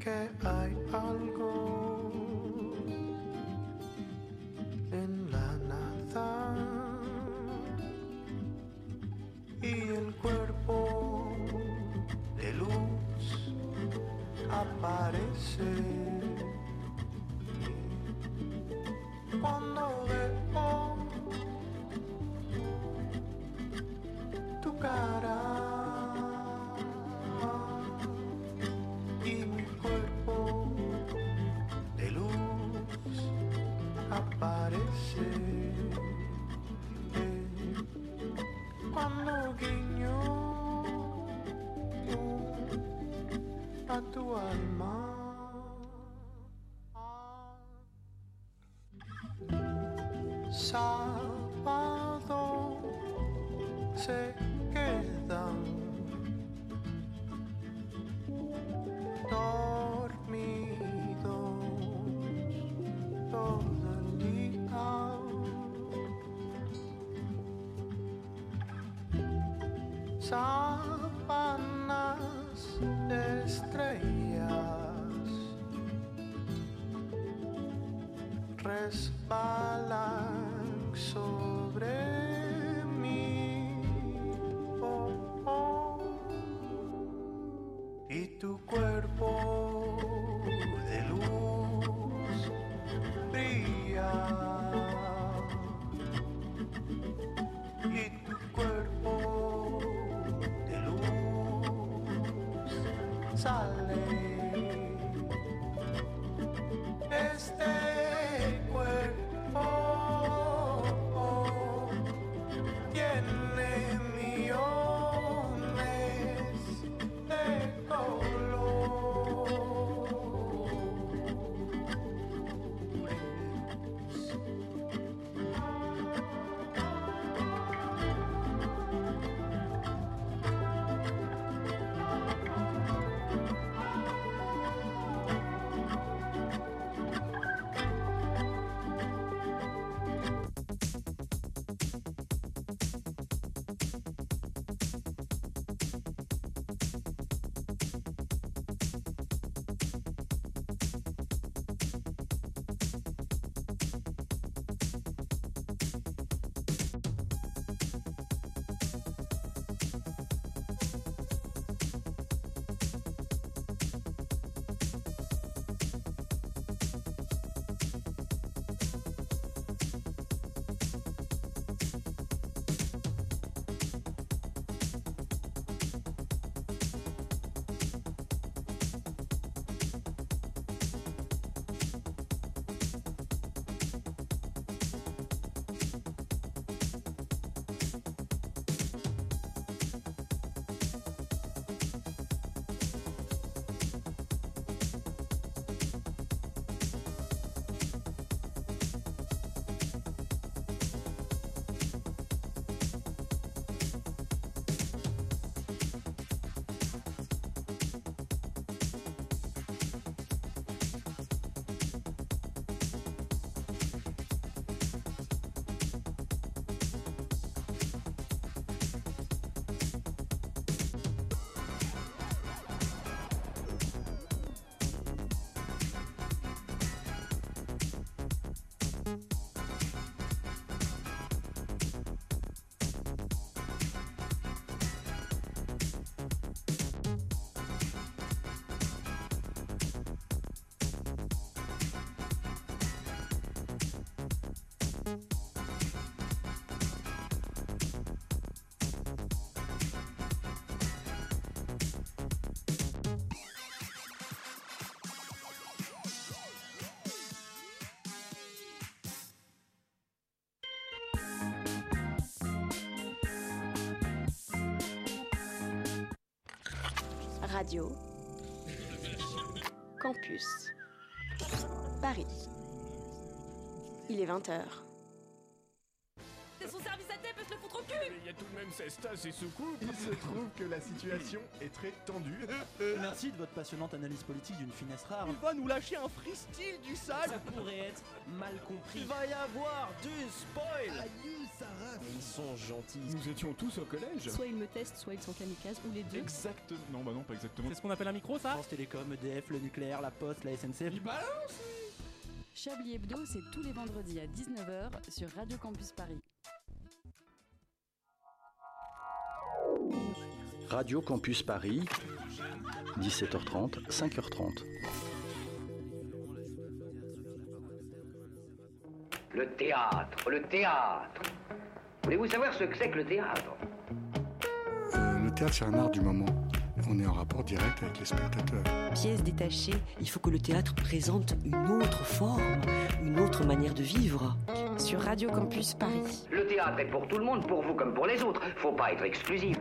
que hay algo sábanas estrellas resbalan sobre mí oh, oh. y tu Radio Campus Paris. Il est 20h. C'est son service à thé, peut se le foutre au cul Mais il y a tout de même cette tasse et ce Il se trouve que la situation est très tendue. Merci de votre passionnante analyse politique d'une finesse rare. Il va nous lâcher un freestyle du sale Ça pourrait être mal compris. Il va y avoir du spoil sont gentils. Nous étions tous au collège. Soit ils me testent, soit ils sont kamikazes, ou les deux. Exactement. Non, bah non, pas exactement. C'est ce qu'on appelle un micro ça France Télécom, EDF, le nucléaire, la poste, la SNCF. Chablis Hebdo, c'est tous les vendredis à 19h sur Radio Campus Paris. Radio Campus Paris, 17h30, 5h30. Le théâtre, le théâtre. Voulez-vous savoir ce que c'est que le théâtre Euh, le théâtre, c'est un art du moment. On est en rapport direct avec les spectateurs. Pièce détachée, il faut que le théâtre présente une autre forme, une autre manière de vivre. Sur Radio Campus Paris. Le théâtre est pour tout le monde, pour vous comme pour les autres. Faut pas être exclusif.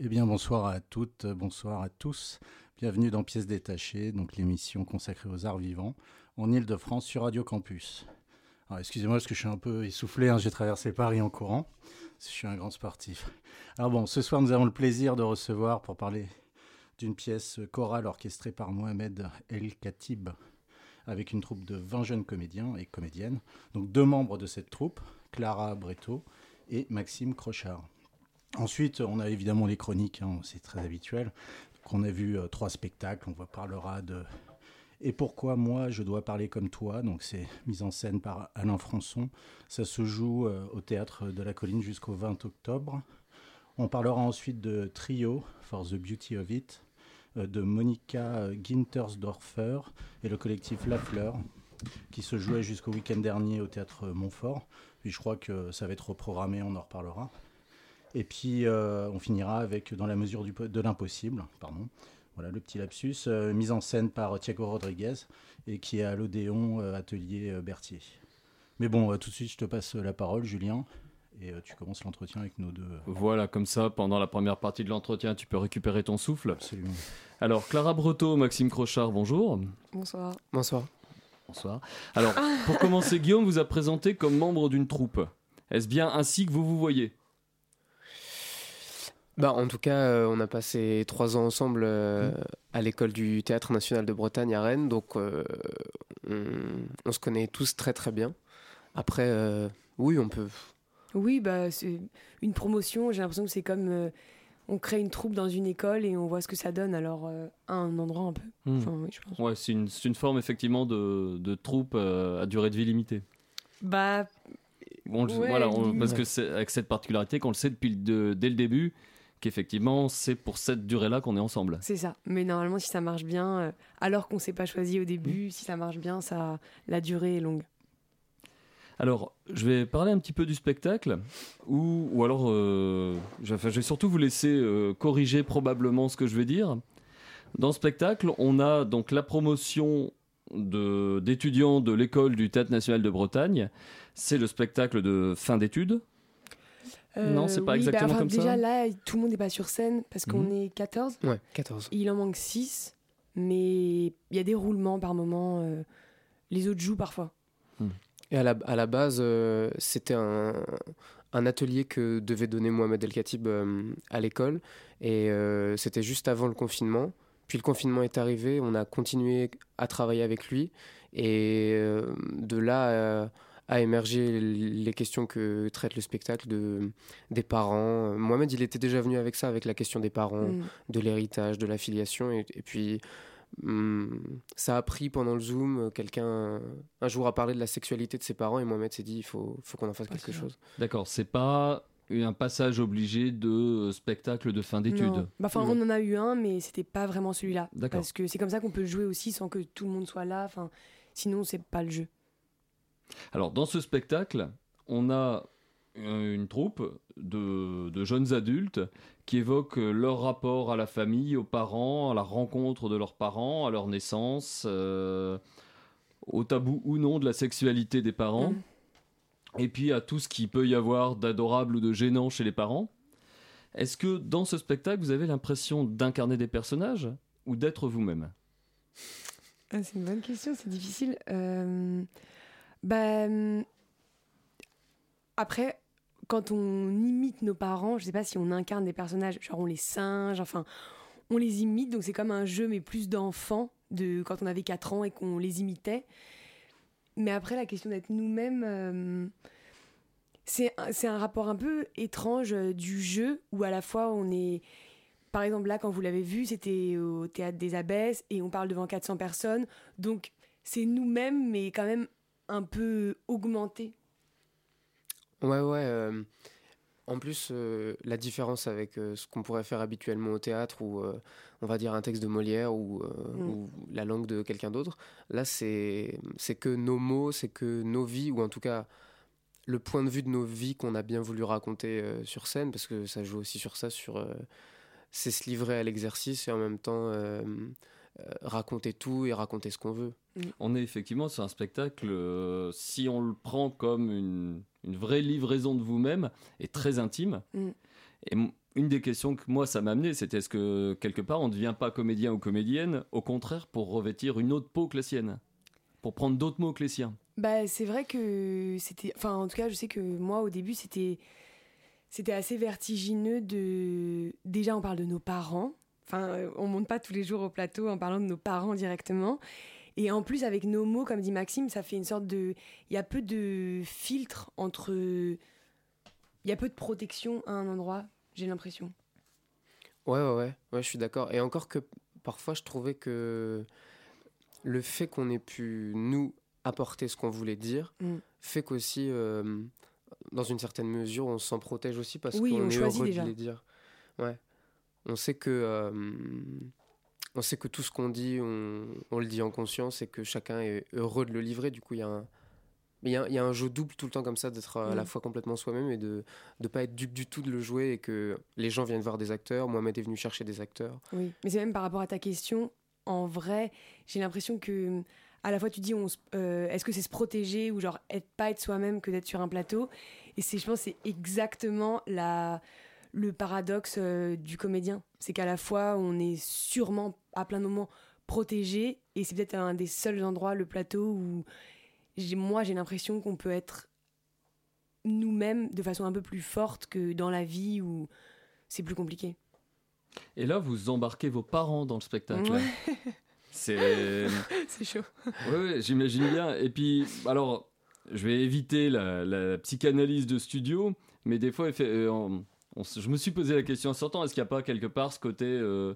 Eh bien, bonsoir à toutes, bonsoir à tous. Bienvenue dans Pièces détachées, donc l'émission consacrée aux arts vivants en Ile-de-France sur Radio Campus. Excusez-moi parce que je suis un peu essoufflé, hein, j'ai traversé Paris en courant. Je suis un grand sportif. Alors bon, ce soir, nous avons le plaisir de recevoir pour parler d'une pièce chorale orchestrée par Mohamed El Khatib avec une troupe de 20 jeunes comédiens et comédiennes. Donc deux membres de cette troupe, Clara Breto et Maxime Crochard. Ensuite, on a évidemment les chroniques, hein, c'est très habituel. On a vu euh, trois spectacles, on parlera de Et pourquoi moi je dois parler comme toi? Donc c'est mise en scène par Alain Françon. Ça se joue euh, au théâtre de la Colline jusqu'au 20 octobre. On parlera ensuite de Trio, For the Beauty of It, euh, de Monica Gintersdorfer et le collectif La Fleur, qui se jouait jusqu'au week-end dernier au théâtre Montfort. Puis je crois que ça va être reprogrammé, on en reparlera. Et puis euh, on finira avec Dans la mesure du, de l'impossible, pardon. Voilà le petit lapsus, euh, mise en scène par Thiago Rodriguez et qui est à l'Odéon euh, Atelier euh, Berthier. Mais bon, euh, tout de suite, je te passe la parole, Julien, et euh, tu commences l'entretien avec nos deux. Voilà, comme ça, pendant la première partie de l'entretien, tu peux récupérer ton souffle. Absolument. Alors, Clara Breteau, Maxime Crochard, bonjour. Bonsoir. Bonsoir. Bonsoir. Alors, pour commencer, Guillaume vous a présenté comme membre d'une troupe. Est-ce bien ainsi que vous vous voyez? Bah, en tout cas, euh, on a passé trois ans ensemble euh, à l'école du Théâtre National de Bretagne à Rennes, donc euh, on, on se connaît tous très très bien. Après, euh, oui, on peut. Oui, bah, c'est une promotion. J'ai l'impression que c'est comme euh, on crée une troupe dans une école et on voit ce que ça donne. Alors, euh, à un endroit un peu. Enfin, oui, je pense. Ouais, c'est une, c'est une forme effectivement de, de troupe euh, à durée de vie limitée. Bah, Ouais, voilà, on- limite. parce que c'est avec cette particularité qu'on le sait depuis le- de- dès le début, qu'effectivement c'est pour cette durée-là qu'on est ensemble. c'est ça. Mais normalement, si ça marche bien, euh, alors qu'on s'est pas choisi au début, si ça marche bien, ça, la durée est longue. Alors, je vais parler un petit peu du spectacle, ou, ou alors, euh, je, vais surtout vous laisser euh, corriger probablement ce que je vais dire. Dans ce spectacle, on a donc la promotion de- d'étudiants de l'école du Théâtre National de Bretagne. C'est le spectacle de fin d'études. Non, c'est pas oui, bah, exactement enfin, comme ça. déjà, là, tout le monde n'est pas sur scène parce qu'on Mhm. est 14. Ouais, 14. Il en manque 6. Mais il y a des roulements par moment. euh, les autres jouent parfois. Et à la, à la base, euh, c'était un, un atelier que devait donner Mohamed El Khatib euh, à l'école. Et euh, c'était juste avant le confinement. Puis le confinement est arrivé, on a continué à travailler avec lui. Et euh, de là a émergé les questions que traite le spectacle de, des parents. Mohamed, il était déjà venu avec ça, avec la question des parents, Mm. de l'héritage, de la filiation. Et, et puis, hum, ça a pris pendant le Zoom. Quelqu'un, un jour, a parlé de la sexualité de ses parents et Mohamed s'est dit il faut, faut qu'on en fasse quelque chose. D'accord, c'est pas un passage obligé de spectacle de fin d'études. Bah, enfin, on en a eu un, mais c'était pas vraiment celui-là. Parce que c'est comme ça qu'on peut jouer aussi sans que tout le monde soit là. Enfin, sinon, c'est pas le jeu. Alors, dans ce spectacle, on a euh, une troupe de, de jeunes adultes qui évoquent leur rapport à la famille, aux parents, à la rencontre de leurs parents, à leur naissance, euh, au tabou ou non de la sexualité des parents, Mm. et puis à tout ce qu'il peut y avoir d'adorable ou de gênant chez les parents. Est-ce que dans ce spectacle, vous avez l'impression d'incarner des personnages ou d'être vous-même? Ah, c'est une bonne question, c'est difficile. Euh, bah, hum, après, quand on imite nos parents, je sais pas si on incarne des personnages, genre on les singe, enfin, on les imite, donc c'est comme un jeu, mais plus d'enfants, de quand on avait 4 ans et qu'on les imitait. Mais après, la question d'être nous-mêmes, euh, c'est un- rapport un peu étrange euh, du jeu, où à la fois on est. Par exemple, là, quand vous l'avez vu, c'était au théâtre des Abbesses et on parle devant 400 personnes. Donc, c'est nous-mêmes, mais quand même un peu augmenté. Ouais, ouais. euh, en plus, euh, la différence avec euh, ce qu'on pourrait faire habituellement au théâtre, ou euh, on va dire un texte de Molière ou, Mm. ou la langue de quelqu'un d'autre, là, c'est que nos mots, c'est que nos vies, ou en tout cas le point de vue de nos vies qu'on a bien voulu raconter sur scène, parce que ça joue aussi sur ça, sur c'est se livrer à l'exercice et en même temps raconter tout et raconter ce qu'on veut. On est effectivement sur un spectacle, euh, si on le prend comme une, une vraie livraison de vous-même, et très intime. Mm. Et une des questions que moi ça m'a amené, c'était est-ce que quelque part on ne devient pas comédien ou comédienne, au contraire pour revêtir une autre peau que la sienne? Pour prendre d'autres mots que les siens? Bah, c'est vrai que c'était. Enfin, en tout cas, je sais que moi, au début, c'était. C'était assez vertigineux de. Déjà, on parle de nos parents. Enfin, euh, on monte pas tous les jours au plateau en parlant de nos parents directement. Et en plus, avec nos mots, comme dit Maxime, ça fait une sorte de. Il y a peu de filtre entre. Il y a peu de protection à un endroit, j'ai l'impression. Ouais, ouais, ouais, ouais, je suis d'accord. Et encore que parfois, je trouvais que le fait qu'on ait pu, nous, apporter ce qu'on voulait dire, Mm. fait qu'aussi, euh, dans une certaine mesure, on s'en protège aussi parce Oui, qu'on on est choisit heureux déjà. de les dire. Ouais. On sait que, euh, on sait que tout ce qu'on dit, on, on le dit en conscience et que chacun est heureux de le livrer. Du coup, il y a un. Il y, a, il y a un jeu double tout le temps comme ça, d'être à la Mm. fois complètement soi-même et de ne pas être dupe du tout de le jouer et que les gens viennent voir des acteurs. Mohamed est venu chercher des acteurs. Oui, mais c'est même par rapport à ta question. En vrai, j'ai l'impression que à la fois tu dis, on euh, est-ce que c'est se protéger ou genre être pas être soi-même que d'être sur un plateau? Et c'est, je pense, c'est exactement la le paradoxe euh, du comédien. C'est qu'à la fois on est sûrement à plein de moments protégé et c'est peut-être un des seuls endroits le plateau où moi j'ai l'impression qu'on peut être nous-mêmes de façon un peu plus forte que dans la vie où c'est plus compliqué. Et là, vous embarquez vos parents dans le spectacle. Ouais. C'est. c'est chaud. Oui, ouais, j'imagine bien. Et puis, alors, je vais éviter la, la psychanalyse de studio, mais des fois, euh, on je me suis posé la question en sortant est-ce qu'il n'y a pas quelque part ce côté euh,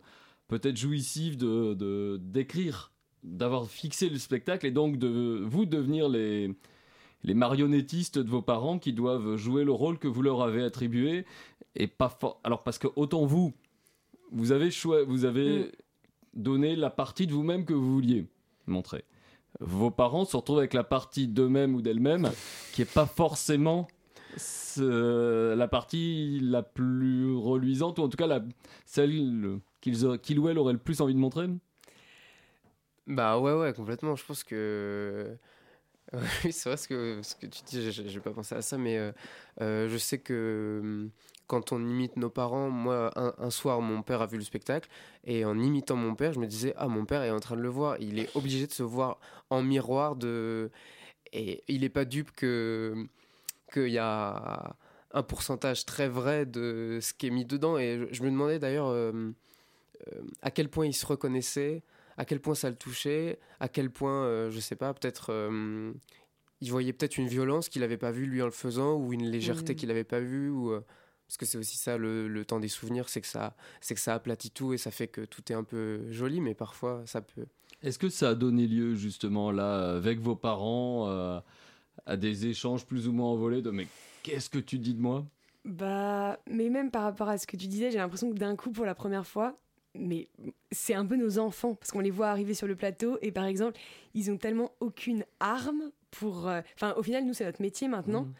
peut-être jouissif de d'écrire, d'avoir fixé le spectacle et donc de vous devenir les les marionnettistes de vos parents qui doivent jouer le rôle que vous leur avez attribué et pas alors parce que autant vous vous avez vous avez donné la partie de vous-même que vous vouliez montrer. Vos parents se retrouvent avec la partie d'eux-mêmes ou d'elles-mêmes qui est pas forcément la partie la plus reluisante ou en tout cas la, celle qu'ils ou elles auraient le plus envie de montrer Bah ouais, ouais, complètement. Je pense que. Oui, c'est vrai ce que, ce que tu dis, j'ai j'ai pas pensé à ça, mais euh, euh, je sais que hum, quand on imite nos parents, moi, un, soir, mon père a vu le spectacle, et en imitant mon père, je me disais, ah, mon père est en train de le voir, il est obligé de se voir en miroir, de... et il est pas dupe que qu'il y a un pourcentage très vrai de ce qui est mis dedans, et je, me demandais d'ailleurs euh, euh, à quel point il se reconnaissait, à quel point ça le touchait, à quel point, euh, je sais pas, peut-être euh, il voyait peut-être une violence qu'il n'avait pas vue lui en le faisant, ou une légèreté Mhm. qu'il n'avait pas vue, ou euh, parce que c'est aussi ça le, le temps des souvenirs, c'est que ça, c'est que ça aplatit tout et ça fait que tout est un peu joli, mais parfois ça peut. Est-ce que ça a donné lieu justement là avec vos parents euh, à des échanges plus ou moins envolés de mais qu'est-ce que tu dis de moi? Bah, mais même par rapport à ce que tu disais, j'ai l'impression que d'un coup, pour la première fois, mais c'est un peu nos enfants, parce qu'on les voit arriver sur le plateau, et par exemple, ils ont tellement aucune arme pour... euh, Enfin, au final, nous, c'est notre métier maintenant. Mhm.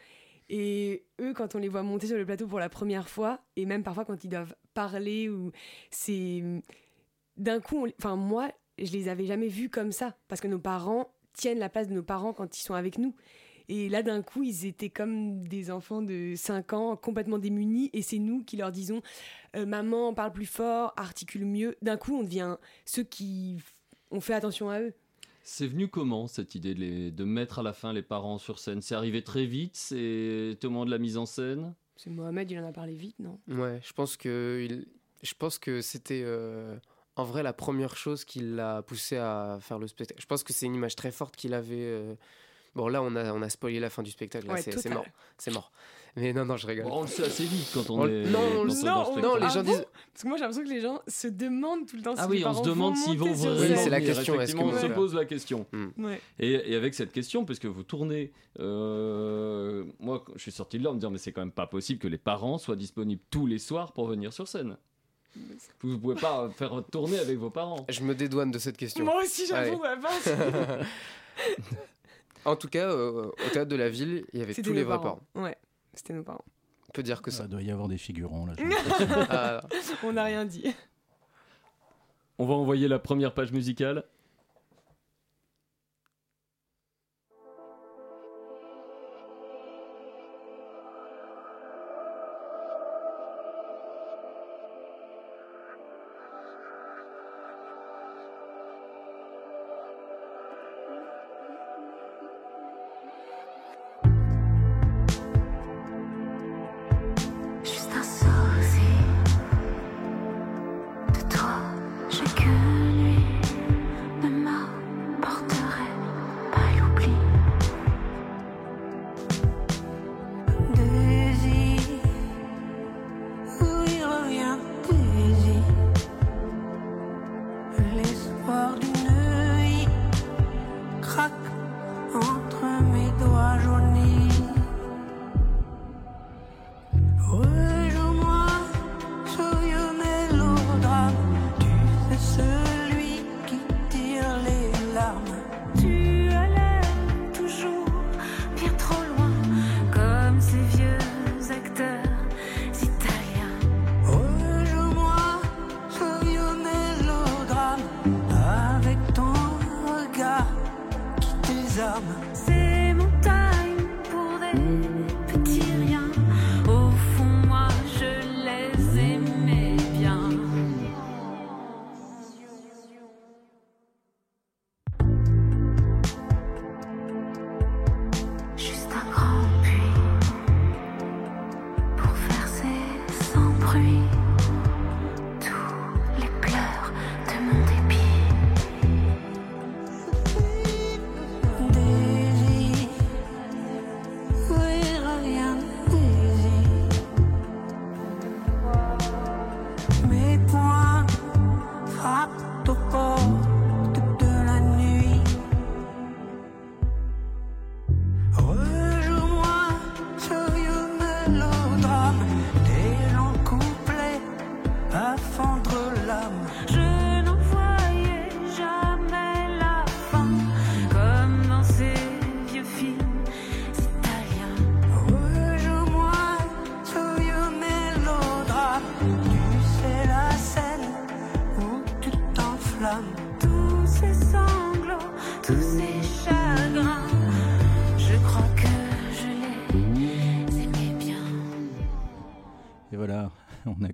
Et eux, quand on les voit monter sur le plateau pour la première fois, et même parfois quand ils doivent parler, ou c'est... D'un coup, on- enfin, moi, je les avais jamais vus comme ça, parce que nos parents tiennent la place de nos parents quand ils sont avec nous. Et là, d'un coup, ils étaient comme des enfants de 5 ans, complètement démunis, et c'est nous qui leur disons euh, Maman, parle plus fort, articule mieux. D'un coup, on devient ceux qui ont fait attention à eux. C'est venu comment cette idée de, les- de mettre à la fin les parents sur scène? C'est arrivé très vite? C'est au moment de la mise en scène? C'est Mohamed, il en a parlé vite, non? Ouais, je pense que il- je pense que c'était euh, en vrai la première chose qui l'a poussé à faire le spectacle. Je pense que c'est une image très forte qu'il avait. euh, Bon là on a on a spoilé la fin du spectacle, là, Ouais, c'est mort, c'est mort. Mais non non je rigole. Bon, on le sait assez vite quand on On- est. non, on non, non, les Ah gens bon disent- Parce que moi j'ai l'impression que les gens se demandent tout le temps Ah si oui, les on se demande s'ils vont vraiment scène. c'est la question, est-ce que on se pose la question. Ouais. Et, et avec cette question, parce que vous tournez, euh, moi je suis sorti de là en me disant mais c'est quand même pas possible que les parents soient disponibles tous les soirs pour venir sur scène. Vous ne pouvez pas faire tourner avec vos parents. Je me dédouane de cette question. Moi aussi j'avoue, Allez. En tout cas, euh, au théâtre de la ville, il y avait tous les vrais parents. parents. Ouais, c'était nos parents. On peut dire que ça. Ça doit y avoir des figurants là. Ah, On n'a rien dit. On va envoyer la première page musicale.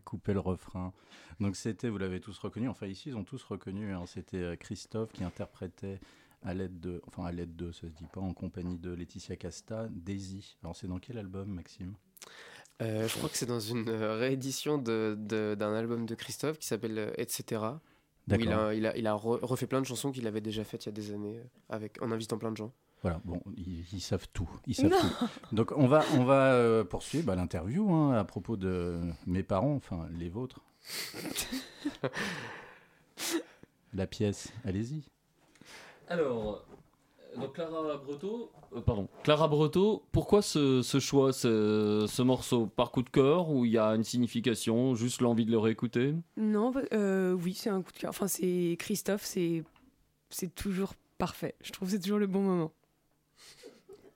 Coupé le refrain. Donc c'était, vous l'avez tous reconnu, enfin ici ils ont tous reconnu, hein, c'était euh, Christophe qui interprétait à l'aide de, enfin à l'aide de, ça se dit pas, en compagnie de Laetitia Casta, Daisy. Alors c'est dans quel album Maxime? Euh, je crois que c'est dans une euh, réédition de- de- d'un album de Christophe qui s'appelle Etc. Où il a, il a, il a re- refait plein de chansons qu'il avait déjà faites il y a des années avec, en invitant plein de gens. Voilà, bon, ils, ils savent tout. Ils savent tout. Donc on va, on va euh, poursuivre bah, l'interview hein, à propos de mes parents, enfin les vôtres. La pièce, allez-y. Alors, euh, donc Clara Breteau, euh, pardon, Clara Breteau, pourquoi ce, ce choix, ce, ce morceau? Par coup de cœur ou il y a une signification, juste l'envie de le réécouter? Non, bah, euh, oui, c'est un coup de cœur. Enfin, c'est Christophe, c'est c'est toujours parfait. Je trouve que c'est toujours le bon moment.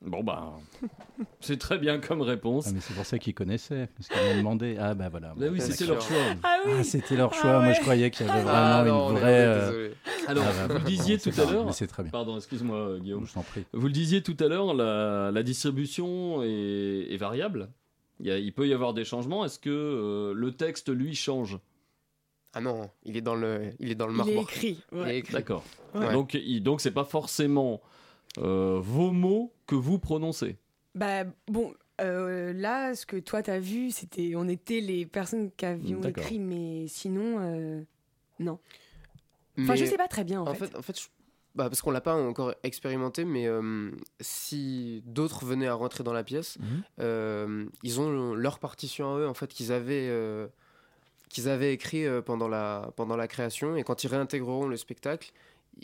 Bon bah, c'est très bien comme réponse. Ah, mais c'est pour ça qu'ils connaissaient, parce qu'ils m'ont demandé. Ah bah voilà. Bah oui, c'était leur choix. Ah oui. c'était leur Ah choix. Moi, ouais. je croyais qu'il y avait vraiment Ah non, on une vraie. euh. Alors, ah bah, vous le bon, disiez tout à l'heure. mais C'est très bien. Pardon, excuse-moi euh, Guillaume. Je t'en prie. Vous le disiez tout à l'heure, la, la distribution est, est variable. Il, y a- il peut y avoir des changements. Est-ce que euh, le texte, lui, change? Ah non, il est dans le, il est dans le Il marbre. est écrit, Il est ouais. écrit. D'accord. Ouais. Donc, il- donc c'est pas forcément euh, vos mots que vous prononcez. Bah bon, euh, là, ce que toi t'as vu, c'était, on était les personnes qui avions écrit, mais sinon, euh, non. Enfin, je sais pas très bien en, En fait. fait, en fait je- bah, parce qu'on l'a pas encore expérimenté, mais euh, si d'autres venaient à rentrer dans la pièce, Mhm. euh, ils ont leur partition à eux, en fait, qu'ils avaient, euh, qu'ils avaient écrit euh, pendant, la, pendant la création, et quand ils réintégreront le spectacle,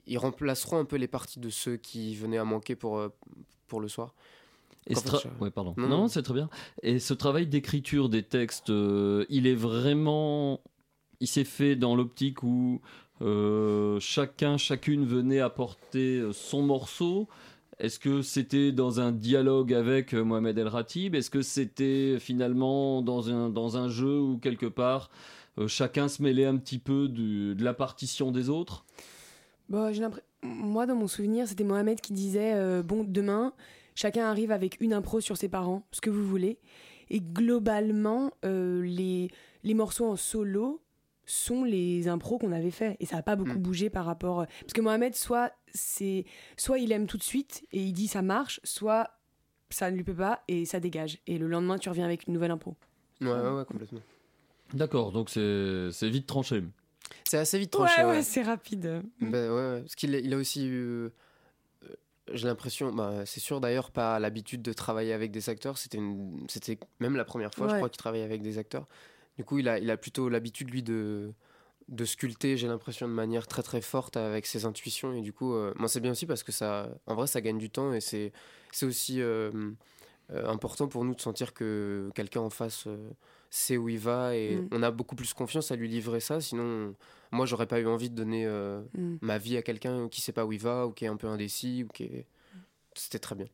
ils remplaceront un peu les parties de ceux qui venaient à manquer pour, euh, pour le soir. Et Qu'en ce fait, tra- je- ouais, pardon. Non, Non, non. c'est très bien. Et ce travail d'écriture des textes, euh, il est vraiment. Il s'est fait dans l'optique où euh, chacun, chacune venait apporter son morceau. Est-ce que c'était dans un dialogue avec Mohamed El Ratib? Est-ce que c'était finalement dans un, dans un jeu où quelque part euh, chacun se mêlait un petit peu du- de la partition des autres? Bon, j'ai l'impression- Moi, dans mon souvenir, c'était Mohamed qui disait euh, Bon, demain, chacun arrive avec une impro sur ses parents, ce que vous voulez. Et globalement, euh, les, les morceaux en solo sont les impros qu'on avait fait. Et ça n'a pas beaucoup bougé par rapport. euh, Parce que Mohamed, soit, c'est, soit il aime tout de suite et il dit ça marche, soit ça ne lui peut pas et ça dégage. Et le lendemain, tu reviens avec une nouvelle impro. Ouais, ouais, ouais, complètement. D'accord, donc c'est c'est vite tranché. C'est assez vite tranché. ouais, ouais. c'est rapide. Ben ouais, parce qu'il a- il a aussi eu. euh, J'ai l'impression, bah, c'est sûr d'ailleurs, pas l'habitude de travailler avec des acteurs. C'était une- c'était même la première fois, je crois, qu'il travaillait avec des acteurs. Du coup, il a, il a plutôt l'habitude, lui, de, de sculpter, j'ai l'impression, de manière très très forte avec ses intuitions. Et du coup, euh, moi, c'est bien aussi parce que ça, en vrai, ça gagne du temps et c'est c'est aussi euh, euh, important pour nous de sentir que quelqu'un en face euh, sait où il va et Mm. on a beaucoup plus confiance à lui livrer ça. Sinon, moi, j'aurais pas eu envie de donner euh, Mm. ma vie à quelqu'un qui sait pas où il va ou qui est un peu indécis ou qui est... C'était très bien.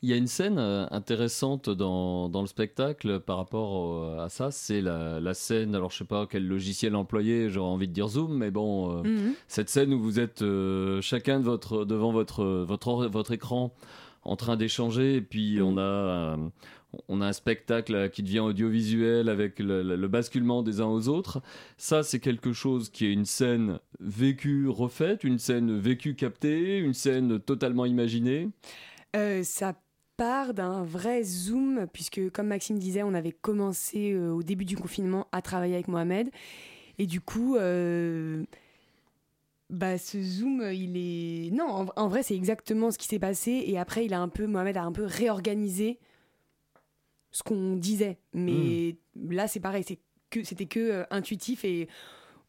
Il y a une scène euh, intéressante dans, dans le spectacle par rapport à ça, c'est la, la scène, alors je sais pas quel logiciel employer, j'aurais envie de dire Zoom, mais bon, euh, Mhm. cette scène où vous êtes euh, chacun de votre, devant votre, votre, votre écran en train d'échanger, et puis on, a, euh, on a un spectacle qui devient audiovisuel avec le basculement des uns aux autres. Ça, c'est quelque chose qui est une scène vécue, refaite, une scène vécue, captée, une scène totalement imaginée. Euh, ça part d'un vrai zoom, puisque comme Maxime disait, on avait commencé euh, au début du confinement à travailler avec Mohamed. Et du coup, euh, bah, ce zoom, il est... Non, en, en vrai, c'est exactement ce qui s'est passé. Et après, il a un peu, Mohamed a un peu réorganisé ce qu'on disait. Mais là, c'est pareil, c'est que, c'était que euh, intuitif et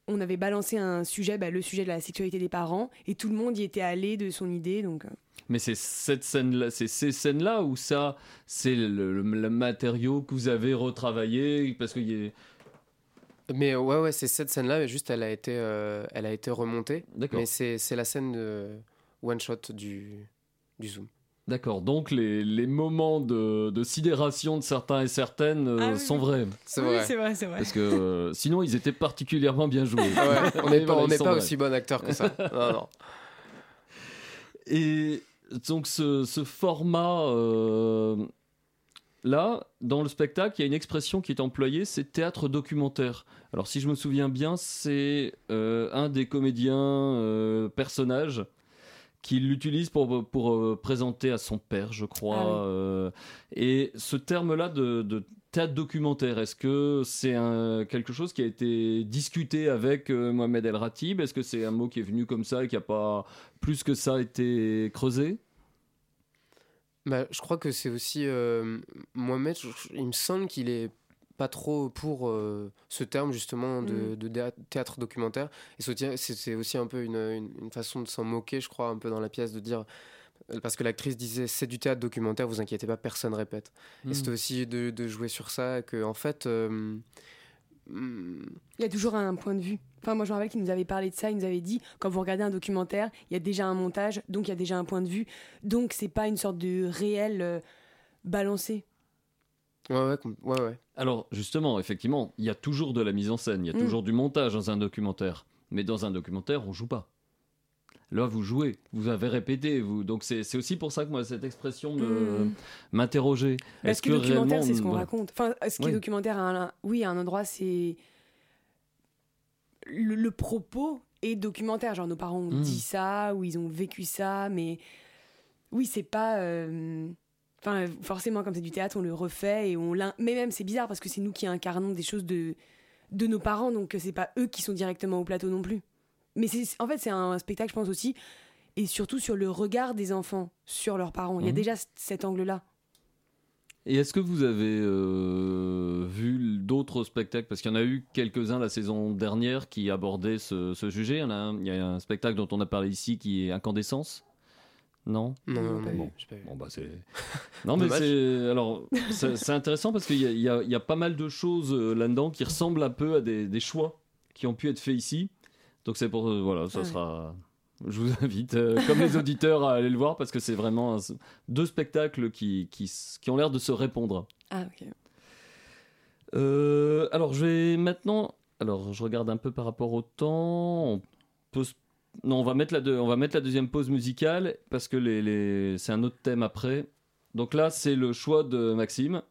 on avait balancé un sujet, bah, le sujet de la sexualité des parents, et tout le monde y était allé de son idée. Donc, euh, Mais c'est cette scène-là, c'est ces scènes-là où ça, c'est le, le- le matériau que vous avez retravaillé parce qu'il y a- Mais euh, ouais, ouais, c'est cette scène-là, mais juste elle a été, euh, elle a été remontée. D'accord. Mais c'est c'est la scène de one shot du, du Zoom. D'accord, donc les, les moments de, de sidération de certains et certaines euh, Ah oui, sont vrais. C'est Oui, vrai. c'est vrai, c'est vrai. Parce que euh, sinon, ils étaient particulièrement bien joués. Ouais, on n'est pas, voilà, on pas aussi bon acteur que ça. non, non. Et donc ce, ce format euh, là, dans le spectacle, il y a une expression qui est employée, c'est théâtre documentaire. Alors si je me souviens bien, c'est euh, un des comédiens euh, personnages qui l'utilise pour, pour euh, présenter à son père, je crois. Ah oui. euh, et ce terme-là de, de théâtre documentaire, est-ce que c'est quelque chose qui a été discuté avec euh, Mohamed El Ratib? Est-ce que c'est un mot qui est venu comme ça et qui n'a pas plus que ça été creusé? Bah, je crois que c'est aussi euh, Mohamed. je- je- il me semble qu'il est pas trop pour euh, ce terme justement de, Mm. de théâtre documentaire. Et c'est aussi- un peu une, une- une façon de s'en moquer, je crois, un peu dans la pièce, de dire parce que l'actrice disait c'est du théâtre documentaire, vous inquiétez pas, personne répète. Mm. Et c'était aussi de, de jouer sur ça, que en fait. euh, mm, Il y a toujours un point de vue. Enfin, moi, je me rappelle qu'il nous avait parlé de ça. Il nous avait dit quand vous regardez un documentaire, il y a déjà un montage, donc il y a déjà un point de vue. Donc, c'est pas une sorte de réel euh, balancé. Ouais, ouais, ouais, ouais. Alors justement, effectivement, il y a toujours de la mise en scène, il y a Mm. toujours du montage dans un documentaire. Mais dans un documentaire, on joue pas. Là, vous jouez, vous avez répété, vous. Donc c'est aussi pour ça que moi cette expression me- Mm. m'interrogeait. Parce Est-ce que documentaire, réellement- c'est ce qu'on voilà. raconte. Enfin, ce qui Oui. est documentaire, à un, oui, à un endroit, c'est. le, le propos est documentaire. Genre, nos parents ont Mm. dit ça, ou ils ont vécu ça, mais oui, c'est pas. euh, Enfin, forcément, comme c'est du théâtre, on le refait et on l'in- Mais même, c'est bizarre parce que c'est nous qui incarnons des choses de, de nos parents, donc c'est pas eux qui sont directement au plateau non plus. Mais c'est, en fait, c'est un spectacle, je pense aussi, et surtout sur le regard des enfants sur leurs parents. Il y a Mhm. déjà c- cet angle-là. Et est-ce que vous avez euh, vu d'autres spectacles? Parce qu'il y en a eu quelques-uns la saison dernière qui abordaient ce, ce sujet. Il y, en a un, il y a un spectacle dont on a parlé ici qui est Incandescence. Non Non, non, non, bon. j'ai pas vu. Bon, bah c'est. Non, mais c'est. Alors, c'est intéressant parce qu'il y, y a- il y a pas mal de choses euh, là-dedans qui ressemblent un peu à des, des choix qui ont pu être faits ici. Donc, c'est pour. euh, voilà, ça Ouais. sera. Je vous invite, euh, comme les auditeurs, à aller le voir parce que c'est vraiment un- deux spectacles qui, qui, qui ont l'air de se répondre. Ah, ok. Euh, alors, je vais maintenant. Alors, je regarde un peu par rapport au temps. On peut se- Non, on va, mettre la deuxième pause musicale parce que les, les- c'est un autre thème après. Donc là, c'est le choix de Maxime.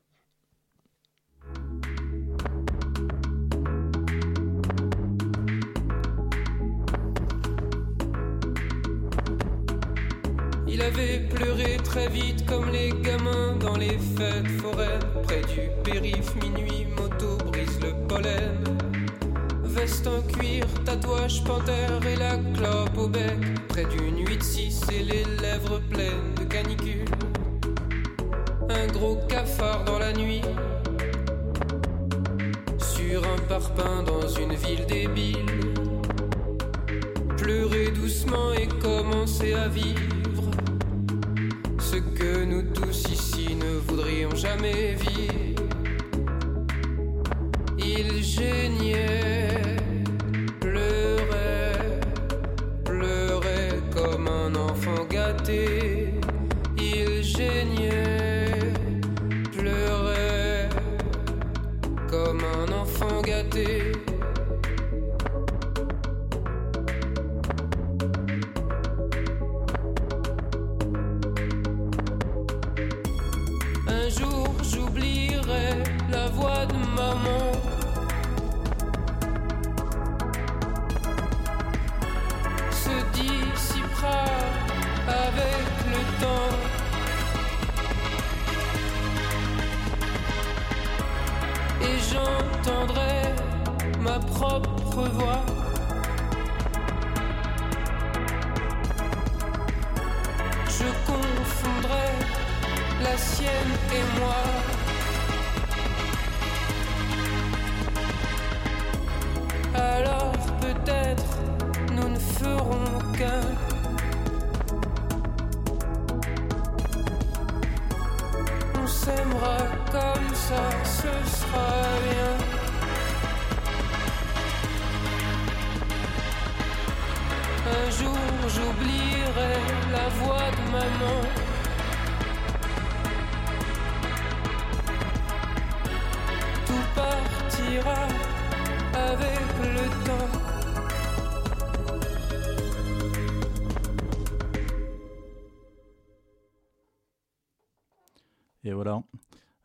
Il avait pleuré très vite comme les gamins dans les fêtes foraines. Près du périph' minuit, moto brise le pollen. Veste en cuir, tatouage panthère et la clope au bec. Près d'une 8-6 et les lèvres pleines de canicule. Un gros cafard dans la nuit. Sur un parpaing dans une ville débile. Pleurer doucement et commencer à vivre ce que nous tous ici ne voudrions jamais vivre. Il geignait,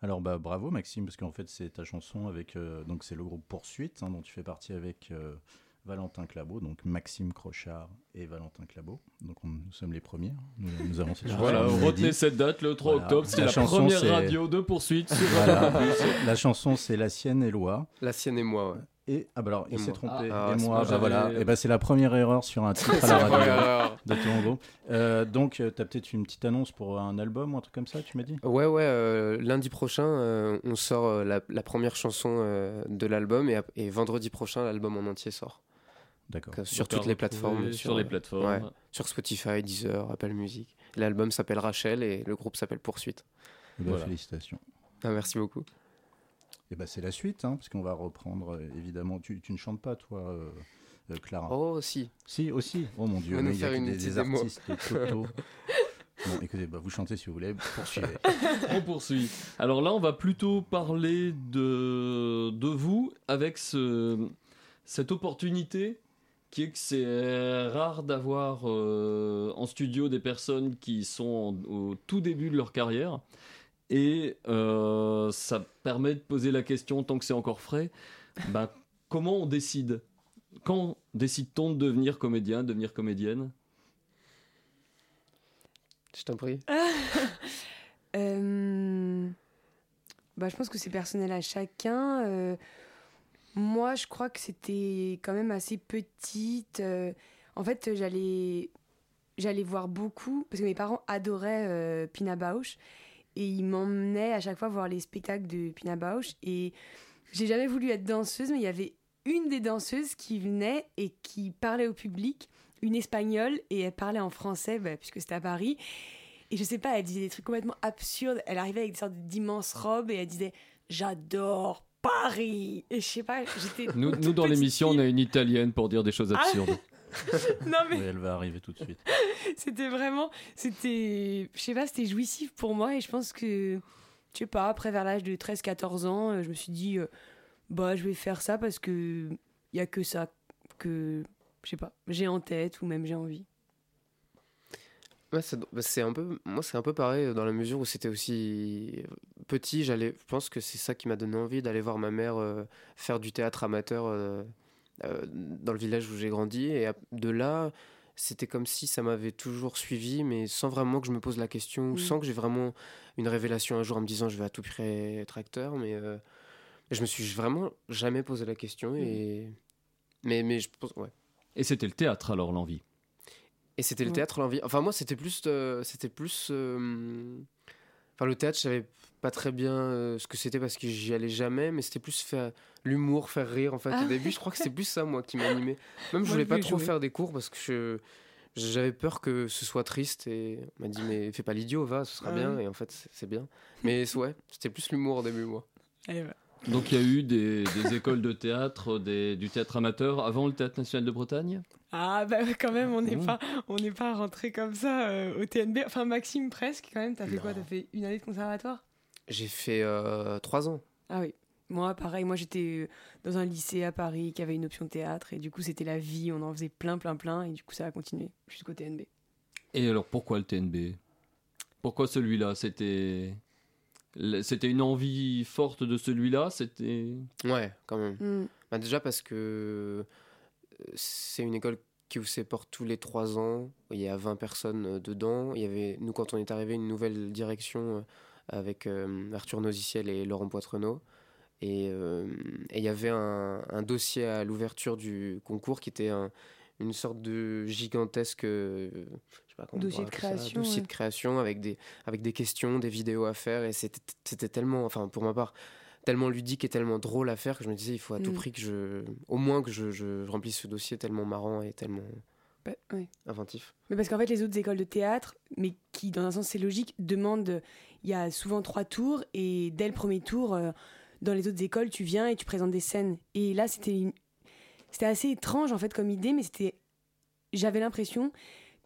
Alors bah bravo Maxime parce qu'en fait c'est ta chanson avec euh, donc c'est le groupe Poursuite hein, dont tu fais partie avec euh, Valentin Clabot donc Maxime Crochard et Valentin Clabot donc on- nous sommes les premiers hein. nous, nous avons cette chanson, Voilà, retenez cette date, le 3 Voilà. octobre, c'est la, chanson, première radio de poursuite sur Voilà. La chanson c'est La sienne et Loi La sienne et moi, ouais. Et ah bah alors Et il s'est trompé Ah, et c'est moi bah voilà et bah c'est la première erreur sur un titre à la radio de ton groupe Euh, donc tu as peut-être une petite annonce pour un album ou un truc comme ça tu m'as dit? Ouais, ouais, euh, lundi prochain, euh, on sort euh, la, la première chanson euh, de l'album et, vendredi prochain, l'album en entier sort. D'accord. Euh, sur toutes les plateformes. sur les euh, plateformes. ouais, sur Spotify, Deezer, Apple Music. L'album s'appelle Rachel et le groupe s'appelle Poursuite. Eh ben, Voilà. félicitations Ah, merci beaucoup. Et bah c'est la suite, hein, parce qu'on va reprendre, euh, évidemment. Tu, tu ne chantes pas, toi, euh, euh, Clara Oh, si. Si, aussi. Oh mon Dieu, mais il y a une des, artistes bon, écoutez, bah, vous chantez si vous voulez, poursuivez. On poursuit. Alors là, on va plutôt parler de, de vous avec ce, cette opportunité qui est que c'est rare d'avoir euh, en studio des personnes qui sont en- au tout début de leur carrière. Et euh, ça permet de poser la question, tant que c'est encore frais, ben, comment on décide? Quand décide-t-on de devenir comédien, devenir comédienne? Je t'en prie. Euh, bah, je pense que c'est personnel à chacun. Euh, moi, je crois que c'était quand même assez petite. euh, en fait, j'allais j'allais voir beaucoup parce que mes parents adoraient euh, Pina Bausch et ils m'emmenaient à chaque fois voir les spectacles de Pina Bausch et j'ai jamais voulu être danseuse mais il y avait une des danseuses qui venait et qui parlait au public, une espagnole et elle parlait en français bah, puisque c'était à Paris et je sais pas, elle disait des trucs complètement absurdes. Elle arrivait avec des sortes d'immenses robes et elle disait J'adore Paris Et je sais pas, j'étais. Nous, dans l'émission, on a une italienne pour dire des choses Ah. non mais Oui, elle va arriver tout de suite. c'était vraiment. C'était. Je sais pas, c'était jouissif pour moi et je pense que. Je sais pas, après vers l'âge de 13-14 ans, euh, je me suis dit euh, Bah, je vais faire ça parce que. Il y a que ça que. Je sais pas, j'ai en tête ou même j'ai envie. Ouais, c'est bah, c'est un peu, moi, c'est un peu pareil euh, dans la mesure où c'était aussi petit. J'allais, je pense que c'est ça qui m'a donné envie d'aller voir ma mère euh, faire du théâtre amateur euh, dans le village où j'ai grandi. Et de là, c'était comme si ça m'avait toujours suivi, mais sans vraiment que je me pose la question, ou Mm. sans que j'ai vraiment une révélation un jour en me disant je vais à tout prix être acteur. Mais euh, je me suis vraiment jamais posé la question. Et... Mais, mais je pense, ouais. Et c'était le théâtre alors l'envie? Et c'était le Ouais. théâtre l'envie. Enfin moi c'était plus euh, c'était plus euh, enfin le théâtre je savais pas très bien euh, ce que c'était parce que j'y allais jamais mais c'était plus faire l'humour, faire rire en fait Ah au début, je crois que c'était plus ça moi qui m'animait. Même je voulais pas trop jouer. faire des cours parce que je j'avais peur que ce soit triste et on m'a dit mais fais pas l'idiot, va, ce sera Ah bien ouais. et en fait c'est- bien. Mais ouais, c'était plus l'humour au début moi. Donc il y a eu des, des écoles de théâtre, des- du théâtre amateur avant le Théâtre National de Bretagne? Ah bah quand même, on n'est Mmh. pas, on n'est pas rentré comme ça euh, au TNB. Enfin Maxime presque quand même. T'as fait quoi? T'as fait une année de conservatoire? J'ai fait euh, trois ans. Ah oui. Moi pareil, moi j'étais euh, dans un lycée à Paris qui avait une option théâtre et du coup c'était la vie, on en faisait plein plein plein et du coup ça a continué jusqu'au TNB. Et alors pourquoi le TNB Pourquoi celui-là? C'était c'était une envie forte de celui-là? C'était Ouais, quand même. Mm. Bah, déjà parce que euh, c'est une école qui ses portes tous les trois ans. Il y a 20 personnes euh, dedans. Il y avait, nous, quand on est arrivé, une nouvelle direction euh, avec euh, Arthur Noziciel et Laurent Poitrenaud. Et euh, il y avait un, un dossier à l'ouverture du concours qui était un- une sorte de gigantesque euh, je sais pas comment on Dossier de création, dossier ouais. de création avec des, avec des questions, des vidéos à faire. Et c'était tellement, enfin pour ma part, tellement ludique et tellement drôle à faire que je me disais il faut à tout Mm. prix que je au moins que je, je remplisse ce dossier tellement marrant et tellement Bah, ouais. inventif Mais parce qu'en fait, les autres écoles de théâtre, mais qui, dans un sens, c'est logique, demandent. Il y a souvent trois tours, et dès le premier tour, euh, dans les autres écoles, tu viens et tu présentes des scènes. Et là, c'était assez étrange, en fait, comme idée, mais c'était. J'avais l'impression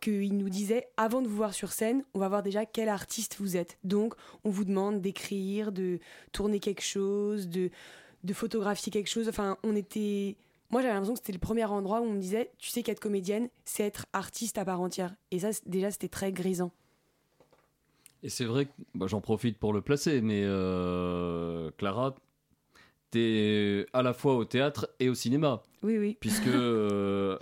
qu'ils nous disaient, avant de vous voir sur scène, on va voir déjà quel artiste vous êtes. Donc, on vous demande d'écrire, de tourner quelque chose, de, photographier quelque chose. Enfin, on était. Moi, j'avais l'impression que c'était le premier endroit où on me disait, tu sais qu'être comédienne, c'est être artiste à part entière. Et ça, déjà, c'était très grisant. Et c'est vrai que bah, j'en profite pour le placer, mais euh, Clara, t'es à la fois au théâtre et au cinéma. Oui, oui. Puisque euh,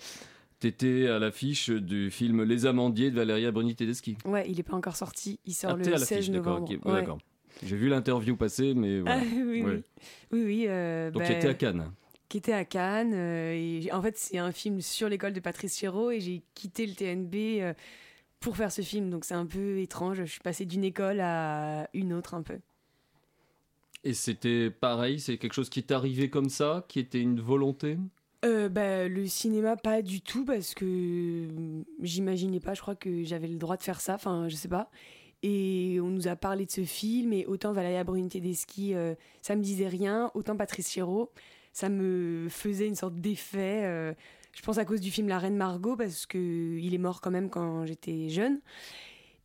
t'étais à l'affiche du film Les Amandiers de Valéria Bruni Tedeschi. Ouais, il est pas encore sorti. Il sort Ah, le à l'affiche, 16 d'accord, novembre. ok, ouais, Ouais. d'accord. J'ai vu l'interview passer, mais voilà. Ah, oui, Ouais. oui. Oui, oui. euh, Donc bah, tu étais à Cannes. Qui était à Cannes. euh, et en fait, c'est un film sur l'école de Patrice Chéreau et j'ai quitté le TNB euh, pour faire ce film. Donc c'est un peu étrange. Je suis passée d'une école à une autre un peu. Et c'était pareil, c'est quelque chose qui est arrivé comme ça, qui était une volonté? Euh, bah, le cinéma, pas du tout, parce que euh, j'imaginais pas, je crois que j'avais le droit de faire ça, enfin, je sais pas. Et on nous a parlé de ce film, et autant Valéria Bruni Tedeschi, euh, ça me disait rien, autant Patrice Chéreau, ça me faisait une sorte d'effet. euh, je pense à cause du film La Reine Margot, parce que il est mort quand même quand j'étais jeune.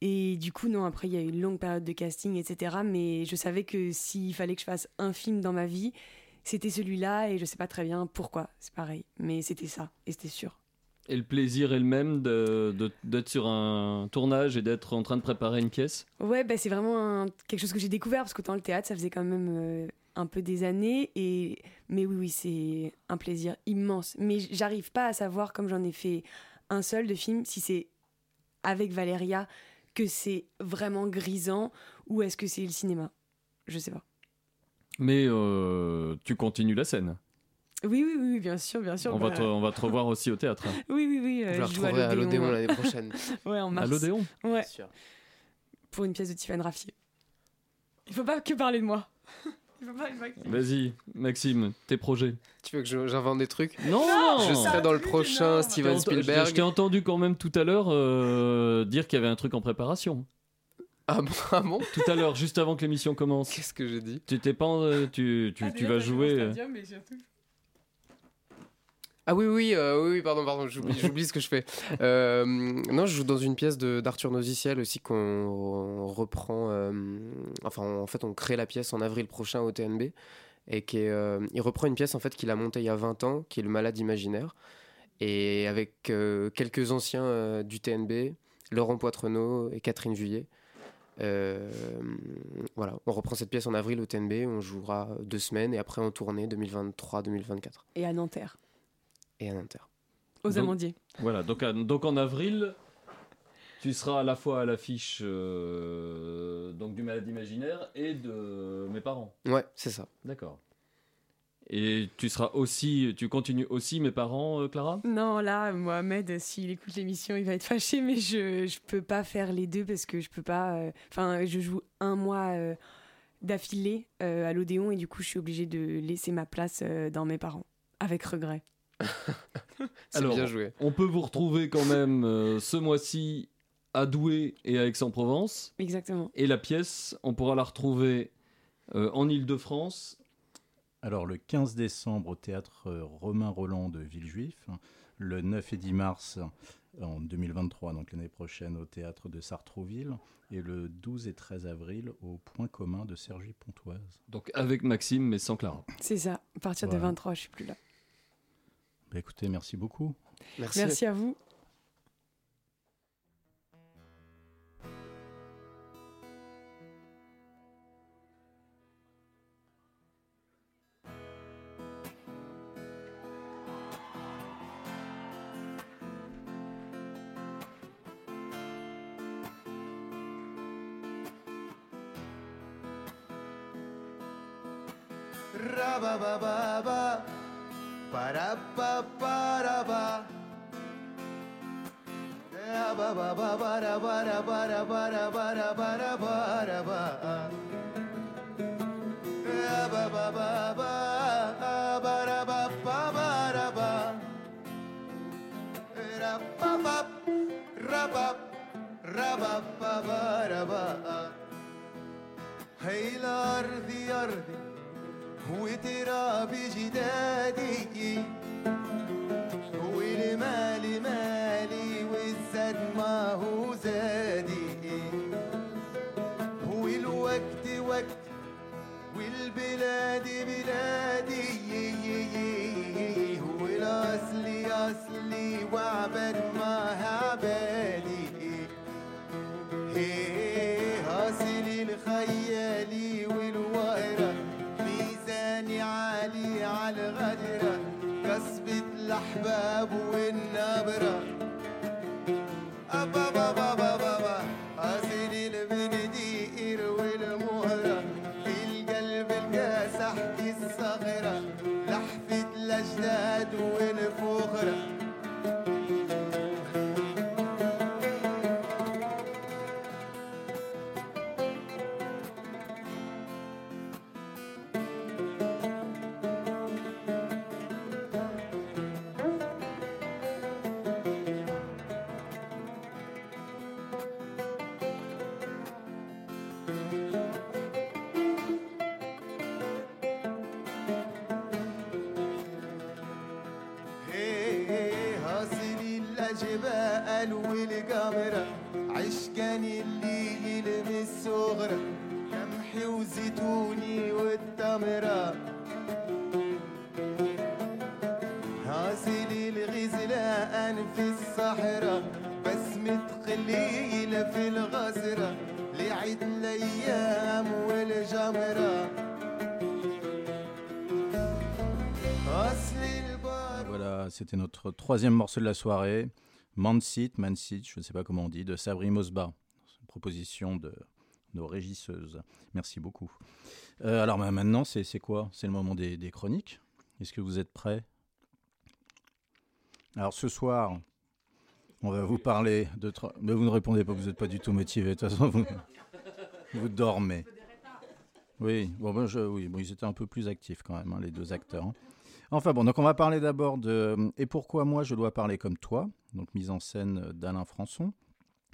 Et du coup, non, après, il y a eu une longue période de casting, etc. Mais je savais que s'il fallait que je fasse un film dans ma vie, c'était celui-là, et je sais pas très bien pourquoi, c'est pareil. Mais c'était ça, et c'était sûr. Et le plaisir est le même de- de- d'être sur un tournage et d'être en train de préparer une pièce Ouais, bah, c'est vraiment un- quelque chose que j'ai découvert, parce qu'autant le théâtre, ça faisait quand même euh, un peu des années. Et... Mais oui, oui, c'est un plaisir immense. Mais j'arrive pas à savoir, comme j'en ai fait un seul de film, si c'est avec Valéria que c'est vraiment grisant ou est-ce que c'est le cinéma Je sais pas. Mais euh, tu continues la scène. Oui, oui, oui, bien sûr, bien sûr. On va, bah, te, on va te revoir aussi au théâtre. Oui, oui, oui. euh, Vous la je joue à l'Odéon l'année prochaine. ouais, en mars. À l'Odéon Ouais. Pour une pièce de Tiffany Raffier. Il faut pas que parler de moi. Vas-y, Maxime, tes projets. Tu veux que je- j'invente des trucs? Non, Je serai dans le prochain Steven t'ai- Je Spielberg. t'ai entendu quand même tout à l'heure euh, dire qu'il y avait un truc en préparation. Ah bon, ah bon? Tout à l'heure, juste avant que l'émission commence. Qu'est-ce que j'ai dit? Tu t'es pas, euh, tu, tu, tu vas jouer. euh, Ah oui, oui, euh, oui, oui, pardon, pardon, j'oublie, ce que je fais. Euh, non, je joue dans une pièce d'Arthur Noziciel aussi qu'on reprend. euh, enfin, en fait, on crée la pièce en avril prochain au TNB. Et qui est, il reprend une pièce en fait qu'il a montée il y a 20 ans, qui est Le Malade Imaginaire. Et avec quelques anciens du TNB, Laurent Poitrenaud et Catherine Vuillet. Voilà, on reprend cette pièce en avril au TNB, on jouera deux semaines et après en tournée 2023-2024 Et à Nanterre, et à Nanterre. aux Donc- Amandiers. Voilà, donc, à- donc en avril, tu seras à la fois à l'affiche euh, donc du Malade Imaginaire et de mes parents. Ouais, c'est ça. D'accord. Et tu seras aussi, tu continues aussi mes parents, euh, Clara? Non, là, Mohamed, s'il écoute l'émission, il va être fâché, mais je, je peux pas faire les deux parce que je peux pas. euh, Enfin, je joue un mois euh, d'affilée euh, à l'Odéon et du coup, je suis obligée de laisser ma place euh, dans mes parents. Avec regret. C'est bien joué. On peut vous retrouver quand même euh, ce mois-ci à Douai et à Aix-en-Provence. Exactement. Et la pièce, on pourra la retrouver euh, en Ile-de-France. Alors le 15 décembre au théâtre euh, Romain Roland de Villejuif, le 9 et 10 mars en 2023, donc l'année prochaine au théâtre de Sartrouville, et le 12 et 13 avril au Point commun de Cergy-Pontoise. Donc avec Maxime, mais sans Clara. C'est ça. À partir Voilà. de 23, je suis plus là. Bah, écoutez, merci beaucoup. Merci à vous. C'était notre troisième morceau de la soirée. Mansit, Mansit, je ne sais pas comment on dit, de Sabri Mosba. Une proposition de nos régisseuses. Merci beaucoup. Euh, alors bah, maintenant, c'est quoi? C'est le moment des, des chroniques. Est-ce que vous êtes prêts? Alors ce soir, on va vous parler de... Mais vous ne répondez pas, vous n'êtes pas du tout motivé. De toute façon, vous, vous dormez. Oui, bon, ben, je- oui, bon, ils étaient un peu plus actifs quand même, hein, les deux acteurs. Enfin bon, donc on va parler d'abord de Et pourquoi moi je dois parler comme toi, donc mise en scène d'Alain Françon.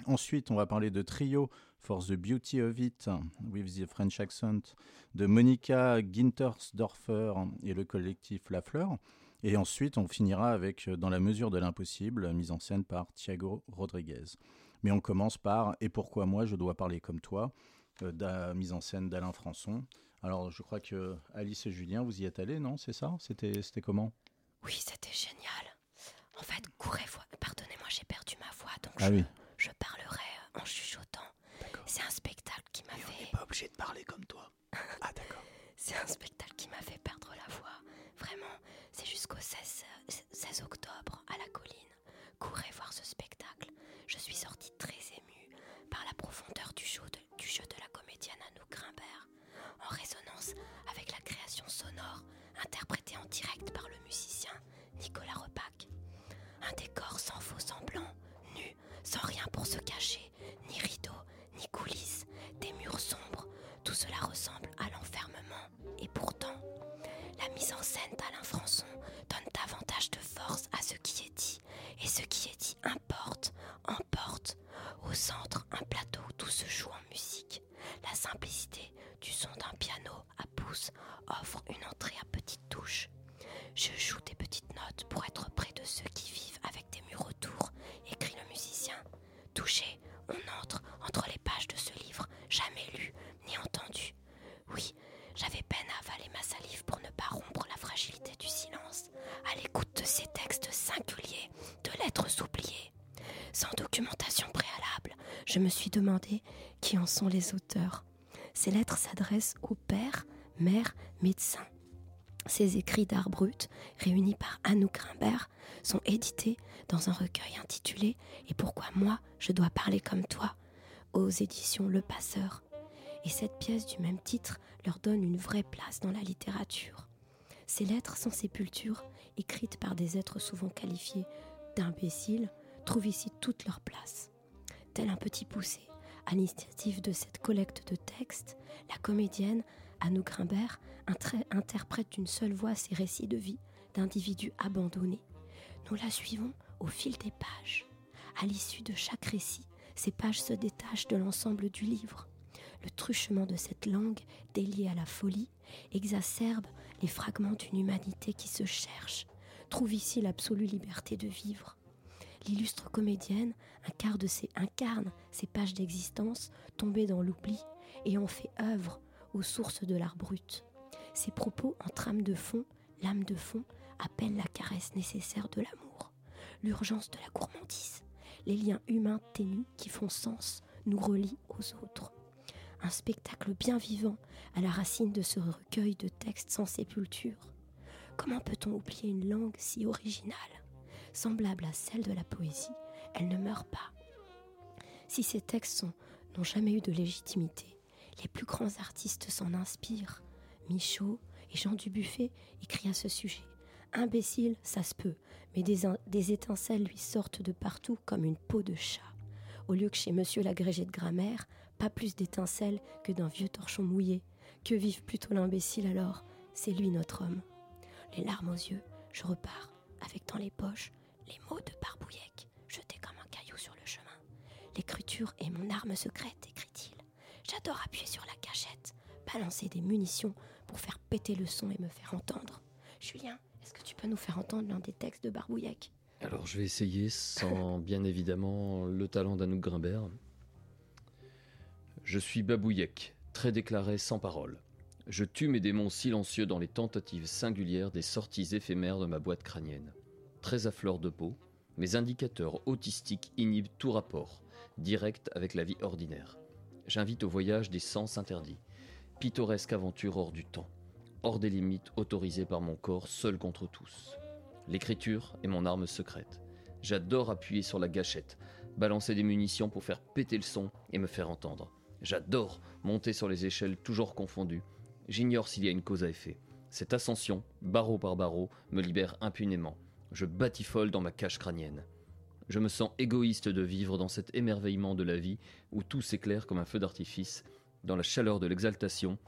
Ensuite, on va parler de Trio for the Beauty of It with the French accent de Monica Gintersdorfer et le collectif La Fleur. Et ensuite, on finira avec euh, Dans la mesure de l'impossible, mise en scène par Thiago Rodriguez. Mais on commence par Et pourquoi moi je dois parler comme toi, euh, mise en scène d'Alain Françon. Alors, je crois que Alice et Julien, vous y êtes allés, non? C'est ça? C'était c'était comment? Oui, c'était génial. En fait, courez voir. Pardonnez-moi, j'ai perdu ma voix, donc Ah je, oui. je parlerai euh, en chuchotant. C'est un spectacle qui m'a fait. On n'est pas obligé de parler comme toi. Ah d'accord. C'est un spectacle qui m'a fait perdre la voix. Vraiment, c'est jusqu'au 16, euh, 16 octobre à la colline. Courez voir ce spectacle. Je suis sortie très émue par la profondeur du jeu de, du jeu de la comédienne Anouk Grimbert, en résonance avec la création sonore interprétée en direct par le musicien Nicolas Repac. Un décor sans faux semblant, nu, sans rien pour se cacher, ni rideau, ni coulisses, des murs sombres, tout cela ressemble à l'enfermement. Et pourtant, la mise en scène d'Alain Françon donne davantage de force à ce qui est dit. Et ce qui est dit importe, emporte. Centre, un plateau où tout se joue en musique. La simplicité du son d'un piano à pouce offre une entrée à petites touches. Je joue des petites notes pour être près de ceux qui vivent avec des murs autour, écrit le musicien. Touché, on entre entre les pages de ce livre, jamais lu ni entendu. Oui, j'avais peine à avaler ma salive pour ne pas rompre la fragilité du silence, à l'écoute de ces textes singuliers, de lettres oubliées. Sans documentation préalable, je me suis demandé qui en sont les auteurs. Ces lettres s'adressent au père, mère, médecin. Ces écrits d'art brut, réunis par Anouk Grimbert, sont édités dans un recueil intitulé Et pourquoi moi je dois parler comme toi? aux éditions Le Passeur. Et cette pièce du même titre leur donne une vraie place dans la littérature. Ces lettres sans sépulture, écrites par des êtres souvent qualifiés d'imbéciles, trouvent ici toute leur place. Tel un petit poussé, à l'initiative de cette collecte de textes, la comédienne Anouk Grimbert interprète d'une seule voix ces récits de vie d'individus abandonnés. Nous la suivons au fil des pages. À l'issue de chaque récit, ces pages se détachent de l'ensemble du livre. Le truchement de cette langue, déliée à la folie, exacerbe les fragments d'une humanité qui se cherche, trouve ici l'absolue liberté de vivre. L'illustre comédienne incarne, ces, incarne ces pages d'existence tombées dans l'oubli et en fait œuvre aux sources de l'art brut. Ses propos en trame de fond, l'âme de fond, appellent la caresse nécessaire de l'amour, l'urgence de la gourmandise, les liens humains ténus qui font sens nous relient aux autres. Un spectacle bien vivant à la racine de ce recueil de textes sans sépulture. Comment peut-on oublier une langue si originale? Semblable à celle de la poésie, elle ne meurt pas. Si ces textes n'ont jamais eu de légitimité, les plus grands artistes s'en inspirent. Michaud et Jean Dubuffet écrivent à ce sujet. Imbécile, ça se peut, mais des étincelles lui sortent de partout comme une peau de chat. Au lieu que chez monsieur l'agrégé de grammaire, pas plus d'étincelles que d'un vieux torchon mouillé. Que vive plutôt l'imbécile alors? C'est lui notre homme. Les larmes aux yeux, je repars, avec dans les poches les mots de Barbouillec, jetés comme un caillou sur le chemin. L'écriture est mon arme secrète, écrit-il. J'adore appuyer sur la cachette, balancer des munitions pour faire péter le son et me faire entendre. Julien, est-ce que tu peux nous faire entendre l'un des textes de Barbouillec Alors je vais essayer sans bien évidemment le talent d'Anouk Grimbert. Je suis Babouyek, très déclaré sans parole. Je tue mes démons silencieux dans les tentatives singulières des sorties éphémères de ma boîte crânienne. Très à fleur de peau, mes indicateurs autistiques inhibent tout rapport, direct avec la vie ordinaire. J'invite au voyage des sens interdits, pittoresque aventure hors du temps, hors des limites autorisées par mon corps seul contre tous. L'écriture est mon arme secrète. J'adore appuyer sur la gâchette, balancer des munitions pour faire péter le son et me faire entendre. J'adore monter sur les échelles toujours confondues. J'ignore s'il y a une cause à effet. Cette ascension, barreau par barreau, me libère impunément. Je batifole dans ma cage crânienne. Je me sens égoïste de vivre dans cet émerveillement de la vie où tout s'éclaire comme un feu d'artifice, dans la chaleur de l'exaltation,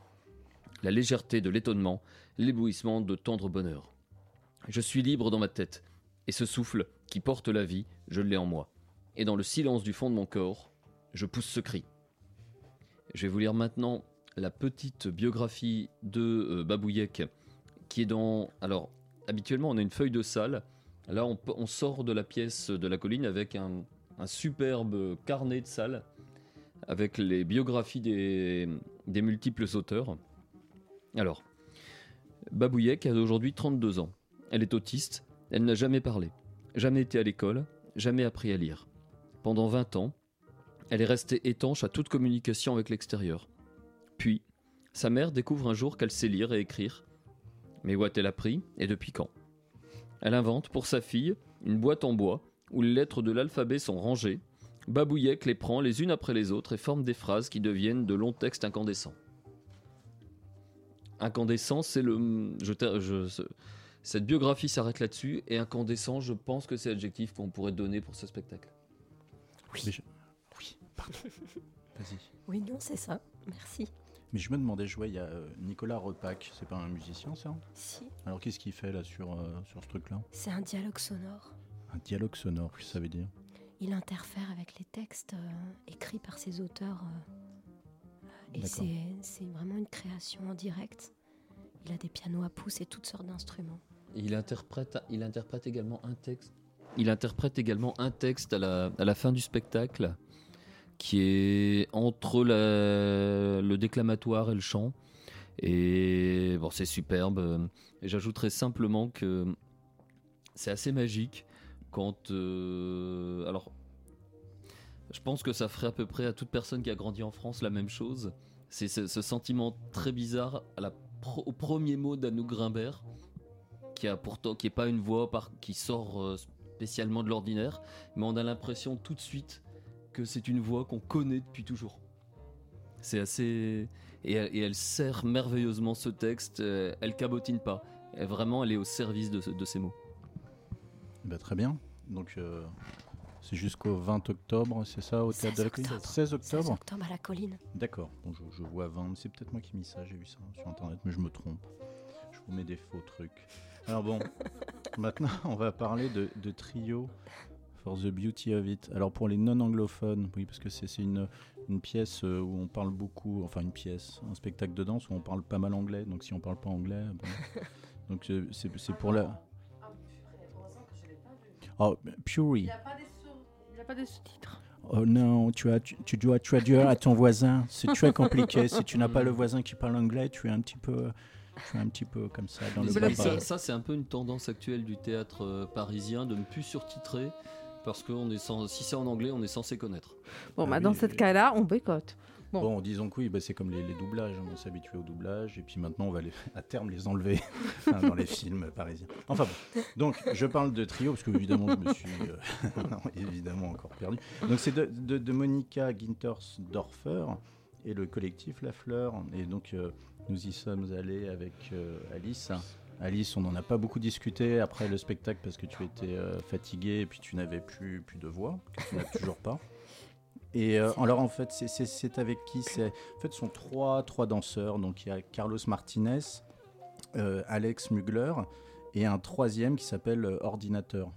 la légèreté de l'étonnement, l'éblouissement de tendre bonheur. Je suis libre dans ma tête, et ce souffle qui porte la vie, je l'ai en moi. Et dans le silence du fond de mon corps, je pousse ce cri. Je vais vous lire maintenant la petite biographie de euh, qui est dans... Alors, habituellement, on a une feuille de salle. Là, on, sort de la pièce de la colline avec un, superbe carnet de salle, avec les biographies des, des multiples auteurs. Alors, Babouyek a aujourd'hui 32 ans. Elle est autiste, elle n'a jamais parlé, jamais été à l'école, jamais appris à lire. Pendant 20 ans, elle est restée étanche à toute communication avec l'extérieur. Puis, sa mère découvre un jour qu'elle sait lire et écrire. Mais où a-t-elle appris et depuis quand? Elle invente pour sa fille une boîte en bois où les lettres de l'alphabet sont rangées. Babouyek les prend les unes après les autres et forme des phrases qui deviennent de longs textes incandescents. Incandescent, c'est le. Je, je, cette biographie s'arrête là-dessus et incandescent, je pense que c'est l'adjectif qu'on pourrait donner pour ce spectacle. Oui. Je... Oui, pardon. Vas-y. Oui, non, c'est ça. Merci. Mais je me demandais, je vois, il y a euh, Nicolas Repac, c'est pas un musicien ça? Si. Alors qu'est-ce qu'il fait là sur, euh, sur ce truc-là? C'est un dialogue sonore. Un dialogue sonore, qu'est-ce que ça veut dire? Il interfère avec les textes euh, écrits par ses auteurs. et c'est vraiment une création en direct. Il a des pianos à pouce et toutes sortes d'instruments. Il interprète, il interprète également un texte. Il interprète également un texte à la, à la fin du spectacle qui est entre le déclamatoire et le chant. Et bon, c'est superbe. J'ajouterais simplement que c'est assez magique quand. Euh, alors, je pense que ça ferait à peu près à toute personne qui a grandi en France la même chose. C'est ce, sentiment très bizarre au premier mot d'Anouk Grimbert, qui a pourtant qui est pas une voix qui sort euh, spécialement de l'ordinaire, mais on a l'impression tout de suite que c'est une voix qu'on connaît depuis toujours. C'est assez et elle, et elle, sert merveilleusement ce texte. euh, Elle cabotine pas. Elle, vraiment, elle est au service de, de ces mots. Bah, très bien. Donc euh, c'est jusqu'au 20 octobre, c'est ça, au théâtre de la colline? 16 octobre 16 octobre à la colline. D'accord. Bon, je, je, vois 20. C'est peut-être moi qui ai mis ça. J'ai vu ça sur internet, mais je me trompe. Je vous mets des faux trucs. Alors bon, maintenant on va parler de, de trio. For the Beauty of It. Alors pour les non-anglophones, oui, parce que c'est une, une, pièce euh, où on parle beaucoup, enfin une pièce, un spectacle de danse où on parle pas mal anglais, donc si on parle pas anglais, bon. donc euh, c'est pour la... Oh, Puri. Il n'y a pas de sous-titres. Oh non, tu, as, tu, tu, dois traduire à ton voisin. C'est très compliqué. si tu n'as pas le voisin qui parle anglais, tu es un petit peu, tu es un petit peu comme ça dans le ça, ça, ça c'est un peu une tendance actuelle du théâtre euh, parisien de ne plus surtitrer parce que on est sans, si c'est en anglais, on est censé connaître. Bon, bah, ah, dans oui, ce cas-là, on boycotte. Bon. bon, disons que oui, bah, c'est comme les, les, doublages, on s'est habitué au doublage, et puis maintenant on va les, à terme les enlever hein, dans les films parisiens. Enfin bon, donc je parle de trio, parce que évidemment je me suis euh, non, évidemment encore perdu. Donc c'est de, de, de, Monica Gintersdorfer et le collectif La Fleur, et donc euh, nous y sommes allés avec euh, Alice. Alice, on n'en a pas beaucoup discuté après le spectacle parce que tu étais euh, fatiguée et puis tu n'avais plus, plus de voix, que tu n'as toujours pas. Et euh, alors en fait, c'est avec qui? C'est en fait, ce sont trois, trois danseurs. Donc il y a Carlos Martinez, euh, Alex Mugler et un troisième qui s'appelle euh, Ordinateur.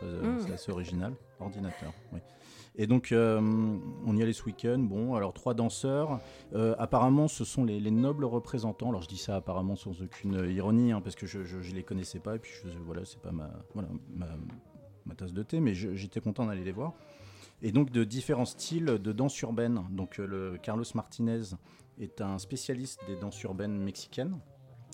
C'est mmh. assez original, Ordinateur. Oui. Et donc, euh, on y allait ce week-end. Bon, alors trois danseurs. Euh, apparemment, ce sont les, les, nobles représentants. Alors, je dis ça apparemment sans aucune ironie, hein, parce que je, je, les connaissais pas. Et puis, je, voilà, c'est pas ma, tasse de thé, mais j'étais content d'aller les voir. Et donc, de différents styles de danse urbaine. Donc, euh, le Carlos Martinez est un spécialiste des danses urbaines mexicaines.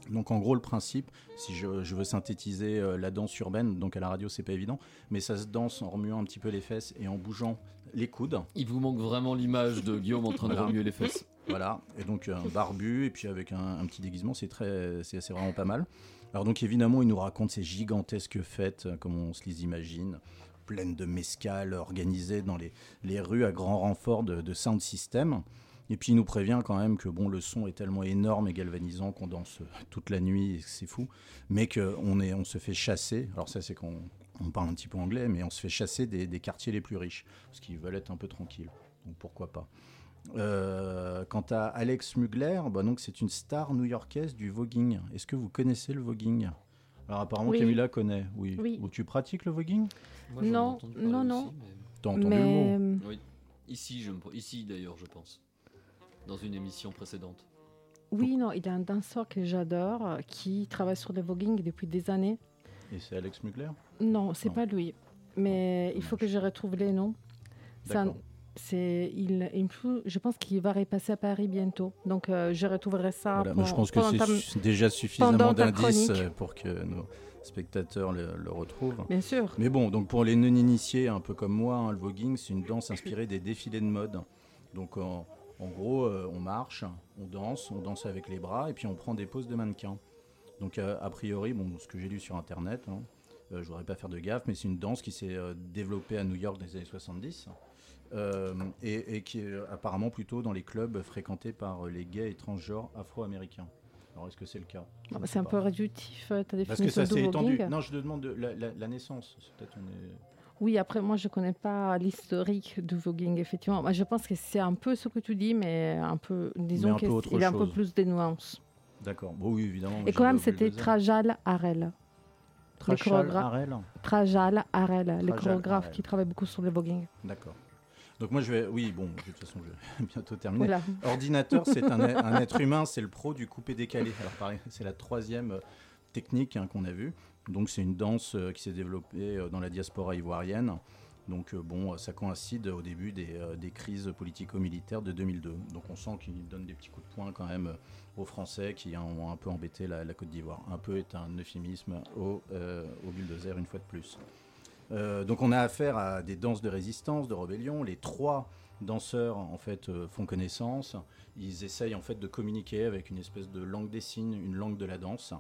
Donc en gros le principe, si je, je veux synthétiser euh, la danse urbaine, donc à la radio c'est pas évident, mais ça se danse en remuant un petit peu les fesses et en bougeant les coudes. Il vous manque vraiment l'image de Guillaume en train de remuer les fesses. voilà, et donc un barbu, et puis avec un, un petit déguisement, c'est très, c'est c'est vraiment pas mal. Alors donc évidemment, il nous raconte ces gigantesques fêtes, euh, comme on se les imagine, pleines de mescales, organisées dans les, les rues à grand renfort de, de sound system. Et puis il nous prévient quand même que bon, le son est tellement énorme et galvanisant qu'on danse euh, toute la nuit, et que c'est fou, mais qu'on est, on se fait chasser. Alors ça, c'est qu'on on parle un petit peu anglais, mais on se fait chasser des, des quartiers les plus riches, parce qu'ils veulent être un peu tranquilles. Donc pourquoi pas. Euh, quant à Alex Mugler, bah donc c'est une star new-yorkaise du voguing. Est-ce que vous connaissez le voguing? Alors apparemment Oui. Camilla connaît, oui. Oui. Ou tu pratiques le voguing? Moi, Non, non, aussi, non. mais- T'as entendu Mais- le mot Oui. Ici, je me... Ici d'ailleurs, je pense. Dans une émission précédente. Oui, non, il y a un danseur que j'adore euh, qui travaille sur le voguing depuis des années. Et c'est Alex Mugler? Non, c'est pas lui. Mais il faut que je retrouve les noms. C'est un- D'accord. C'est, il, il me faut- je pense qu'il va repasser à Paris bientôt. Donc euh, je retrouverai ça. Voilà, je pen- pense que c'est déjà suffisamment d'indices euh, pour que nos spectateurs le, le retrouvent. Bien sûr. Mais bon, donc pour les non-initiés, un peu comme moi, hein, le voguing, c'est une danse inspirée des défilés de mode. Donc en, en gros, euh, on marche, on danse, on danse avec les bras et puis on prend des poses de mannequin. Donc euh, a priori, bon, ce que j'ai lu sur Internet, hein, euh, je voudrais pas faire de gaffe, mais c'est une danse qui s'est euh, développée à New York dans les années 70 euh, et, et qui est apparemment plutôt dans les clubs fréquentés par les gays et transgenres afro-américains. Alors est-ce que c'est le cas? Ah, bah, c'est un pas. peu réductif euh, ta Parce que définition ça de s'est étendu. Non, je te demande de la, la- la naissance. C'est peut-être Oui, après, moi, je connais pas l'historique du voguing, effectivement. Moi, je pense que c'est un peu ce que tu dis, mais un peu, disons qu'il y a un peu plus de nuances. D'accord. Bon, oui, évidemment. Et quand même, c'était. Trajal Harel. Chorégra- Harel Trajal Harel, le Trajal chorégraphe Harel. qui travaille beaucoup sur le voguing. D'accord. Donc moi je vais, oui bon, de toute façon je vais bientôt terminer. Voilà. Ordinateur, c'est un, un être humain, c'est le pro du coupé décalé. Alors pareil, c'est la troisième euh, technique hein, qu'on a vue. Donc c'est une danse euh, qui s'est développée euh, dans la diaspora ivoirienne. Donc euh, bon, ça coïncide au début des, des crises politico-militaires de 2002. Donc on sent qu'il donne des petits coups de poing quand même aux Français qui ont un peu embêté la, Côte d'Ivoire. Un peu est un euphémisme au, euh, bulldozer une fois de plus. Donc on a affaire à des danses de résistance, de rébellion. Les trois danseurs en fait font connaissance. Ils essayent en fait de communiquer avec une espèce de langue des signes, une langue de la danse,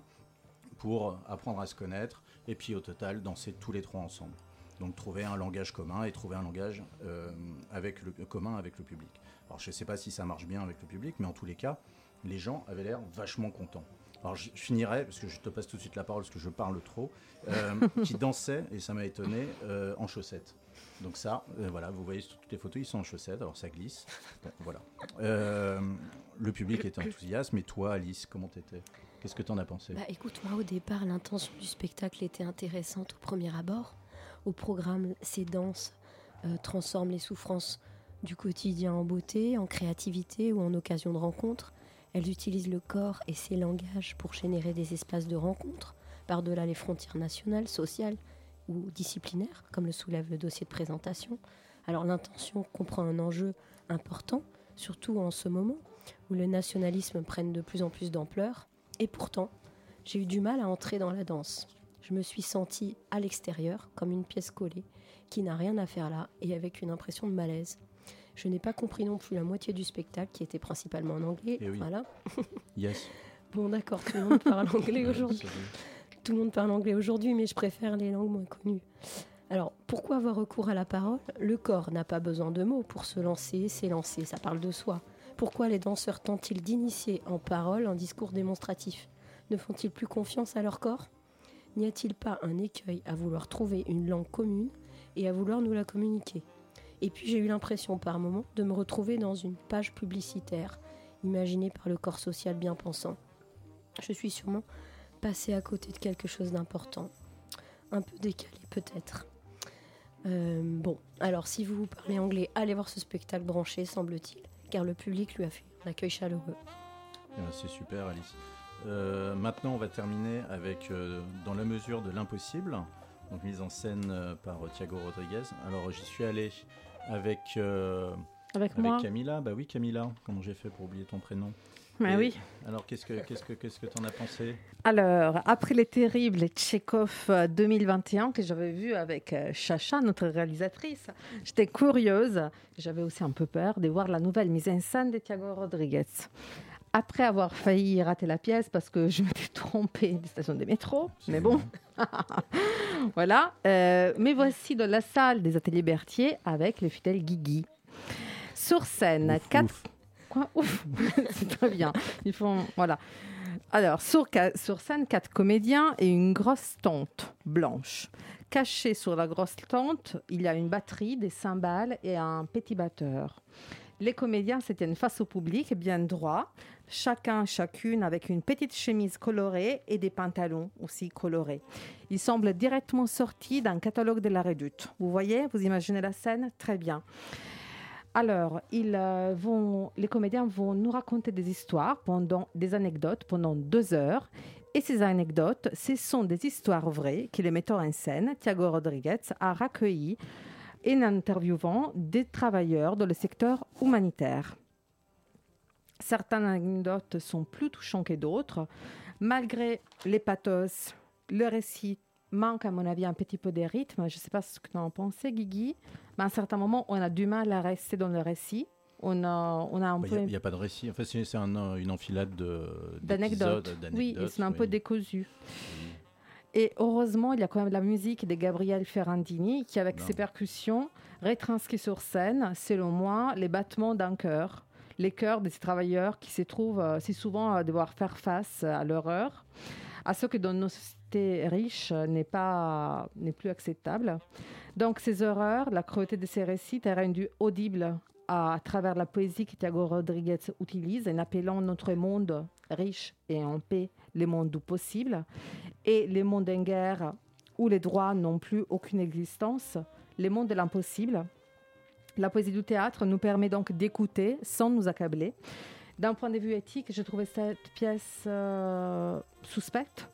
pour apprendre à se connaître et puis au total danser tous les trois ensemble. Donc trouver un langage commun et trouver un langage euh, avec le, commun avec le public. Alors je ne sais pas si ça marche bien avec le public, mais en tous les cas, les gens avaient l'air vachement contents. Alors je, finirai, parce que je te passe tout de suite la parole, parce que je parle trop, euh, qui dansaient, et ça m'a étonné, euh, en chaussettes. Donc ça, voilà, vous voyez sur toutes les photos, ils sont en chaussettes, alors ça glisse. Donc, voilà. Le public était enthousiaste, mais toi, Alice, comment t'étais? Qu'est-ce que t'en as pensé Bah écoute, moi au départ, l'intention du spectacle était intéressante au premier abord. Au programme, ces danses euh, transforment les souffrances du quotidien en beauté, en créativité ou en occasion de rencontre. Elles utilisent le corps et ses langages pour générer des espaces de rencontre, par-delà les frontières nationales, sociales ou disciplinaires, comme le soulève le dossier de présentation. Alors l'intention comprend un enjeu important, surtout en ce moment où le nationalisme prenne de plus en plus d'ampleur. Et pourtant, j'ai eu du mal à entrer dans la danse. Je me suis sentie à l'extérieur, comme une pièce collée, qui n'a rien à faire là, et avec une impression de malaise. Je n'ai pas compris non plus la moitié du spectacle, qui était principalement en anglais. Eh oui. Voilà. Yes. Bon, d'accord, tout le monde parle anglais aujourd'hui. Tout le monde parle anglais aujourd'hui, mais je préfère les langues moins connues. Alors, pourquoi avoir recours à la parole? Le corps n'a pas besoin de mots pour se lancer, s'élancer, ça parle de soi. Pourquoi les danseurs tentent-ils d'initier en parole un discours démonstratif? Ne font-ils plus confiance à leur corps? N'y a-t-il pas un écueil à vouloir trouver une langue commune et à vouloir nous la communiquer? Et puis j'ai eu l'impression par moments de me retrouver dans une page publicitaire imaginée par le corps social bien pensant. Je suis sûrement passée à côté de quelque chose d'important. Un peu décalé peut-être. Euh, bon, alors si vous parlez anglais, allez voir ce spectacle branché, semble-t-il, car le public lui a fait un accueil chaleureux. Ben, c'est super, Alice. Euh, maintenant, on va terminer avec euh, Dans la mesure de l'impossible, donc mise en scène euh, par Thiago Rodriguez. Alors, j'y suis allé avec, euh, Avec moi Camilla. Bah oui, Camilla. Comment j'ai fait pour oublier ton prénom? Mais Et- oui. Alors, qu'est-ce que qu'est-ce que qu'est-ce que t'en as pensé? Alors, après les terribles Tchekhov euh, 2021 que j'avais vu avec euh, Chacha, notre réalisatrice, j'étais curieuse, j'avais aussi un peu peur de voir la nouvelle mise en scène de Thiago Rodriguez. Après avoir failli rater la pièce parce que je m'étais trompée de station de métro, mais bon, voilà. Euh, mais voici dans la salle des ateliers Berthier avec le fidèle Guigui. Sur scène, quatre. Quoi Ouf C'est très bien. Ils font. Voilà. Alors, sur, scène, quatre comédiens et une grosse tente blanche. Caché sur la grosse tente, il y a une batterie, des cymbales et un petit batteur. Les comédiens se tiennent face au public, bien droit, chacun, chacune avec une petite chemise colorée et des pantalons aussi colorés. Ils semblent directement sortis d'un catalogue de la Redoute. Vous voyez, vous imaginez la scène? Très bien. Alors, ils, euh, vont, les comédiens vont nous raconter des histoires, pendant, des anecdotes pendant deux heures. Et ces anecdotes, ce sont des histoires vraies que le metteur en scène, Thiago Rodriguez, a recueillies en interviewant des travailleurs dans le secteur humanitaire. Certaines anecdotes sont plus touchantes que d'autres. Malgré les pathos, le récit manque, à mon avis, un petit peu de rythme. Je ne sais pas ce que tu en pensais, Guigui. Mais à un certain moment, on a du mal à rester dans le récit. On a, on a un Il peu n'y Bah, a, pas de récit. En fait, c'est un, euh, une enfilade de- d'anecdotes. Oui, c'est un peu oui. décousu. Et heureusement, il y a quand même la musique de Gabriel Ferrandini qui, avec Non. ses percussions, retranscrit sur scène, selon moi, les battements d'un cœur. Les cœurs des travailleurs qui se trouvent euh, si souvent à devoir faire face à l'horreur, à ce que dans nos sociétés riches euh, n'est pas n'est plus acceptable. Donc ces horreurs, la cruauté de ces récits est rendue audible à, travers la poésie que Thiago Rodriguez utilise en appelant notre monde riche et en paix les mondes du possible et les mondes en guerre où les droits n'ont plus aucune existence, les mondes de l'impossible. La poésie du théâtre nous permet donc d'écouter sans nous accabler. D'un point de vue éthique, je trouvais cette pièce euh, suspecte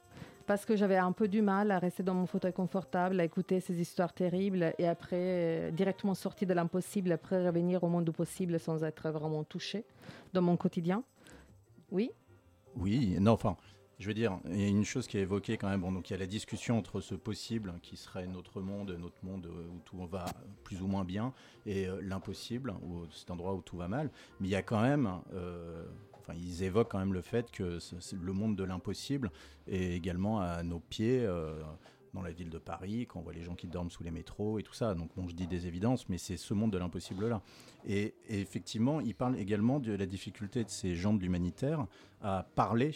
parce que j'avais un peu du mal à rester dans mon fauteuil confortable, à écouter ces histoires terribles et après euh, directement sortir de l'impossible, après revenir au monde du possible sans être vraiment touché dans mon quotidien. Oui Oui, non, enfin, je veux dire, il y a une chose qui est évoquée quand même. Bon, donc il y a la discussion entre ce possible qui serait notre monde, notre monde où tout va plus ou moins bien, et euh, l'impossible, cet endroit où tout va mal. Mais il y a quand même, euh, ils évoquent quand même le fait que le monde de l'impossible est également à nos pieds. euh, dans la ville de Paris, quand on voit les gens qui dorment sous les métros et tout ça. Donc bon, je dis des évidences, mais c'est ce monde de l'impossible-là. Et, et effectivement, il parle également de la difficulté de ces gens de l'humanitaire à parler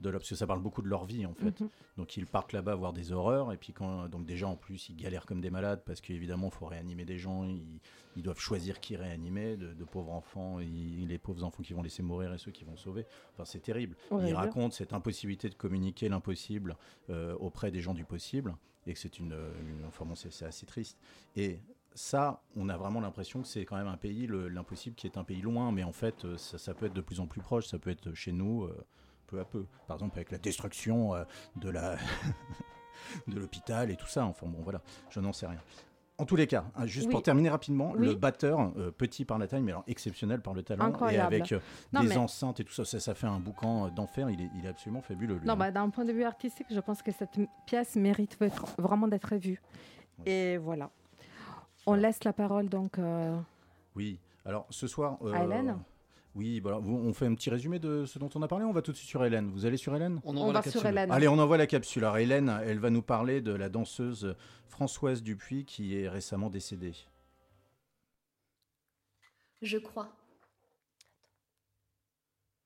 de parce que ça parle beaucoup de leur vie en fait. Mhm. Donc ils partent là-bas voir des horreurs et puis quand donc déjà en plus ils galèrent comme des malades parce qu'évidemment il faut réanimer des gens, ils, ils doivent choisir qui réanimer, de, de pauvres enfants, ils- les pauvres enfants qui vont laisser mourir et ceux qui vont sauver. Enfin c'est terrible. Ils racontent cette impossibilité de communiquer l'impossible euh, auprès des gens du possible et que c'est une, une enfin bon, c'est assez triste. Et ça, on a vraiment l'impression que c'est quand même un pays, le- l'impossible, qui est un pays loin, mais en fait, ça, ça peut être de plus en plus proche, ça peut être chez nous, euh, peu à peu. Par exemple, avec la destruction euh, de la de l'hôpital et tout ça. Enfin bon, voilà, je n'en sais rien. En tous les cas, hein, juste Oui. pour terminer rapidement, Oui. le batteur, euh, petit par la taille, mais alors exceptionnel par le talent, Incroyable. et avec euh, Non, des mais- enceintes et tout ça, ça, ça fait un boucan euh, d'enfer, il est, il est absolument fabuleux. lui, Non, hein. bah, d'un point de vue artistique, je pense que cette pièce mérite vraiment d'être vue. Et voilà. On laisse la parole donc. euh, Oui, alors ce soir. À Hélène Oui, bah, alors, on fait un petit résumé de ce dont on a parlé. On va tout de suite sur Hélène. Vous allez sur Hélène? On va sur. Hélène. Allez, on envoie la capsule. Alors Hélène, elle va nous parler de la danseuse Françoise Dupuis qui est récemment décédée. Je crois.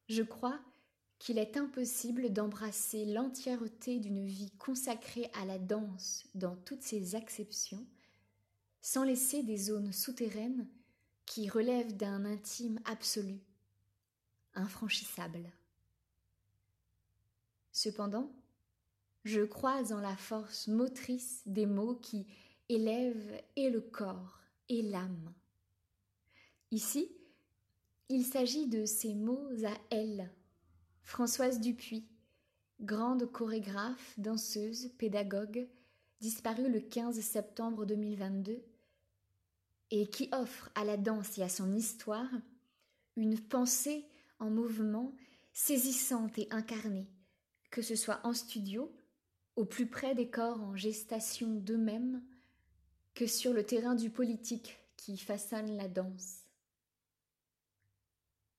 Je crois qu'il est impossible d'embrasser l'entièreté d'une vie consacrée à la danse dans toutes ses acceptions, sans laisser des zones souterraines qui relèvent d'un intime absolu, infranchissable. Cependant, je crois en la force motrice des mots qui élèvent et le corps et l'âme. Ici, il s'agit de ces mots à elle, Françoise Dupuis, grande chorégraphe, danseuse, pédagogue, disparue le 15 septembre 2022, et qui offre à la danse et à son histoire une pensée en mouvement saisissante et incarnée, que ce soit en studio, au plus près des corps en gestation d'eux-mêmes, que sur le terrain du politique qui façonne la danse.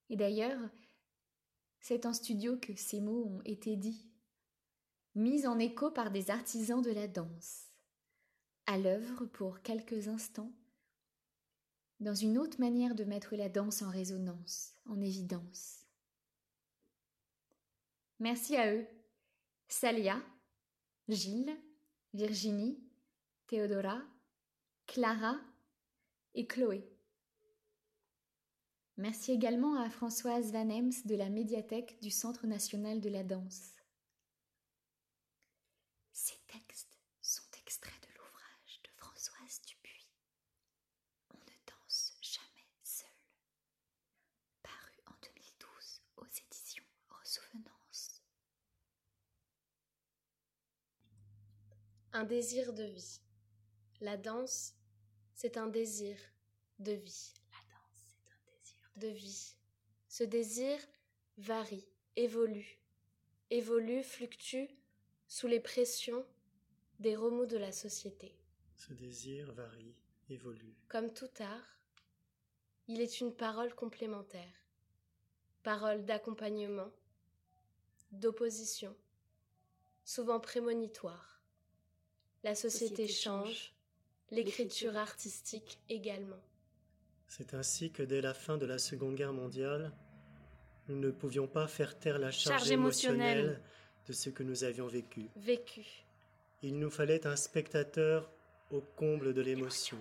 Et d'ailleurs, c'est en studio que ces mots ont été dits, mis en écho par des artisans de la danse, à l'œuvre pour quelques instants, dans une autre manière de mettre la danse en résonance, en évidence. Merci à eux, Salia, Gilles, Virginie, Théodora, Clara et Chloé. Merci également à Françoise Van Ems de la médiathèque du Centre national de la danse. Ces textes sont extraits de l'ouvrage de Françoise Dupuis. On ne danse jamais seul. Paru en 2012 aux éditions Ressouvenance. Un désir de vie. La danse, c'est un désir de vie. La danse, c'est un désir de vie. Ce désir varie, évolue, évolue, fluctue sous les pressions des remous de la société. Ce désir varie, évolue. Comme tout art, il est une parole complémentaire, parole d'accompagnement, d'opposition, souvent prémonitoire. La société, Société change, l'écriture artistique également. C'est ainsi que dès la fin de la Seconde Guerre mondiale, nous ne pouvions pas faire taire la charge, Charge émotionnelle. émotionnelle de ce que nous avions vécu. Vécu. Il nous fallait un spectateur au comble de l'émotion.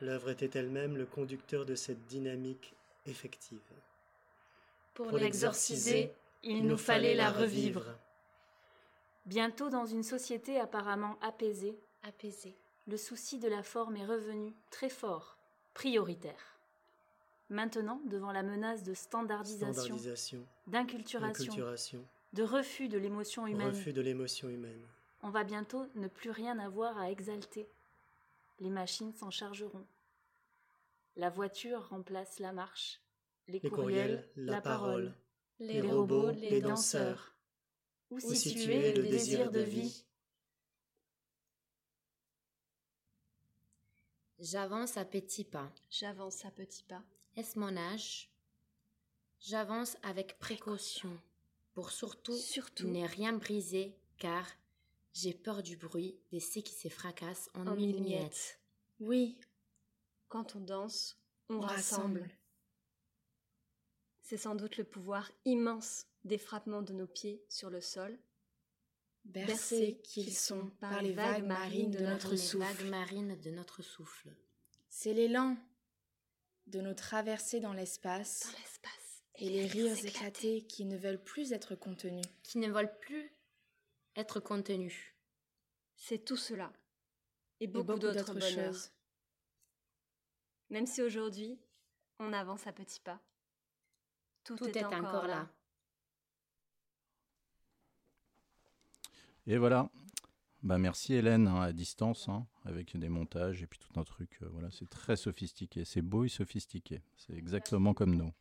L'œuvre était elle-même le conducteur de cette dynamique effective. Pour l'exorciser, il nous fallait la revivre. Bientôt dans une société apparemment apaisée, Apaisée. le souci de la forme est revenu très fort, prioritaire. Maintenant, devant la menace de standardisation, Standardisation, d'inculturation, inculturation, de refus de l'émotion humaine, refus de l'émotion humaine. on va bientôt ne plus rien avoir à exalter. Les machines s'en chargeront. La voiture remplace la marche, les, Les courriels, la parole, les, les robots, robots, les les danseurs. Où Où situer le désir de vie J'avance à petits pas. J'avance à petits pas. Est-ce mon âge? J'avance avec précaution pour surtout, Surtout. ne rien briser car j'ai peur du bruit des scies qui se fracassent en, En mille mille miettes. miettes. Oui, quand on danse, on, On rassemble. rassemble. C'est sans doute le pouvoir immense des frappements de nos pieds sur le sol, Bercés qu'ils sont par les vagues marines de notre souffle. vagues marines de notre souffle. C'est l'élan de nos traversées dans l'espace et les rires éclatés qui ne veulent plus être contenus. Qui ne veulent plus être contenus. C'est tout cela. Et beaucoup, beaucoup d'autres bonheurs. choses. Même si aujourd'hui, on avance à petits pas. Tout, Tout est encore là. Et voilà. Bah merci Hélène hein, à distance hein, avec des montages et puis tout un truc. euh, voilà, c'est très sophistiqué, c'est beau et sophistiqué. C'est exactement comme nous.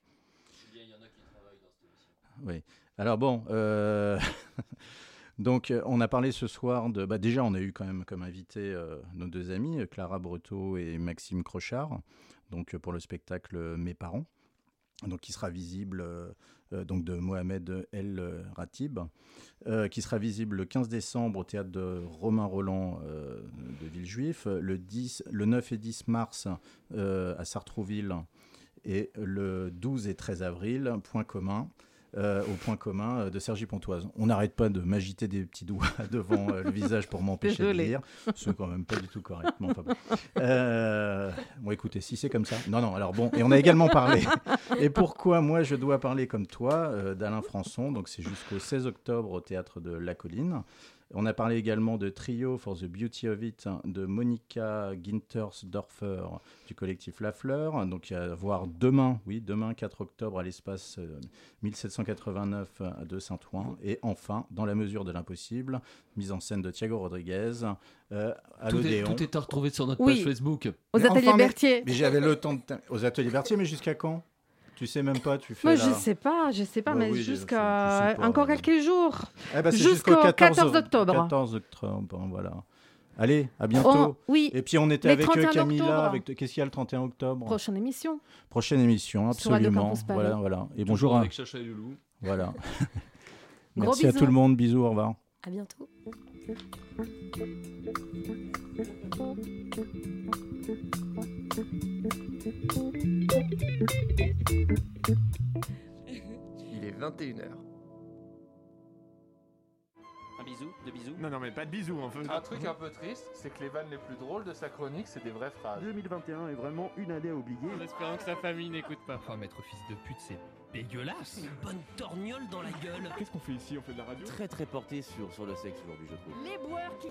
Oui. Alors bon, euh, donc euh, on a parlé ce soir de. Bah, déjà, on a eu quand même comme invité nos deux amis, Clara Breteau et Maxime Crochard, donc pour le spectacle Mes parents, donc qui sera visible euh, euh, donc de Mohamed El Ratib, euh, qui sera visible le 15 décembre au théâtre de Romain Roland de Villejuif, le 10, le 9 et 10 mars à Sartrouville et le 12 et 13 avril, point commun. Euh, au point commun euh, de Sergi Pontoise. On n'arrête pas de m'agiter des petits doigts devant euh, le visage pour m'empêcher de lire. C'est quand même pas du tout correct. mais enfin bon. Euh, bon, écoutez, si c'est comme ça. Non, non, alors bon. Et on a également parlé. Et pourquoi moi je dois parler comme toi euh, d'Alain Françon? Donc c'est jusqu'au 16 octobre au théâtre de La Colline. On a parlé également de Trio for the Beauty of It hein, de Monica Gintersdorfer du collectif La Fleur. Donc à voir demain, oui, demain 4 octobre à l'espace euh, 1789 de Saint-Ouen. Et enfin, dans la mesure de l'impossible, mise en scène de Thiago Rodriguez euh, à Tout est, tout est à retrouver sur notre Oui. page Facebook. Mais enfin, mais- Mais j'avais le temps de. Aux ateliers Berthier, mais jusqu'à quand? Tu sais même pas, tu fais. Moi, la- je sais pas, je sais pas, Bah mais oui, je- je jusqu'à sais pas. encore quelques jours. Eh ben, c'est jusqu'au 14, octobre. 14 octobre, bon, voilà. Allez, à bientôt. Oh, oui. Et puis on était Les avec euh, 31 Camilla. Avec... Qu'est-ce qu'il y a le 31 octobre? Prochaine émission. Prochaine émission, absolument. Voilà, voilà. Et bonjour à... avec Chacha et Loulou. Voilà. Gros Merci à bisous. tout le monde. Bisous, au revoir. À bientôt. Il est 21h. Un bisou, deux bisous. Non, non, mais pas de bisous en fait. Un truc un peu triste, c'est que les vannes les plus drôles de sa chronique, c'est des vraies phrases. 2021 est vraiment une année à oublier. En espérant que sa famille n'écoute pas. Oh, maître fils de pute, c'est dégueulasse. Une bonne torgnole dans la gueule. Qu'est-ce qu'on fait ici? On fait de la radio? Très très porté sur, sur le sexe aujourd'hui, je trouve. Les boires qui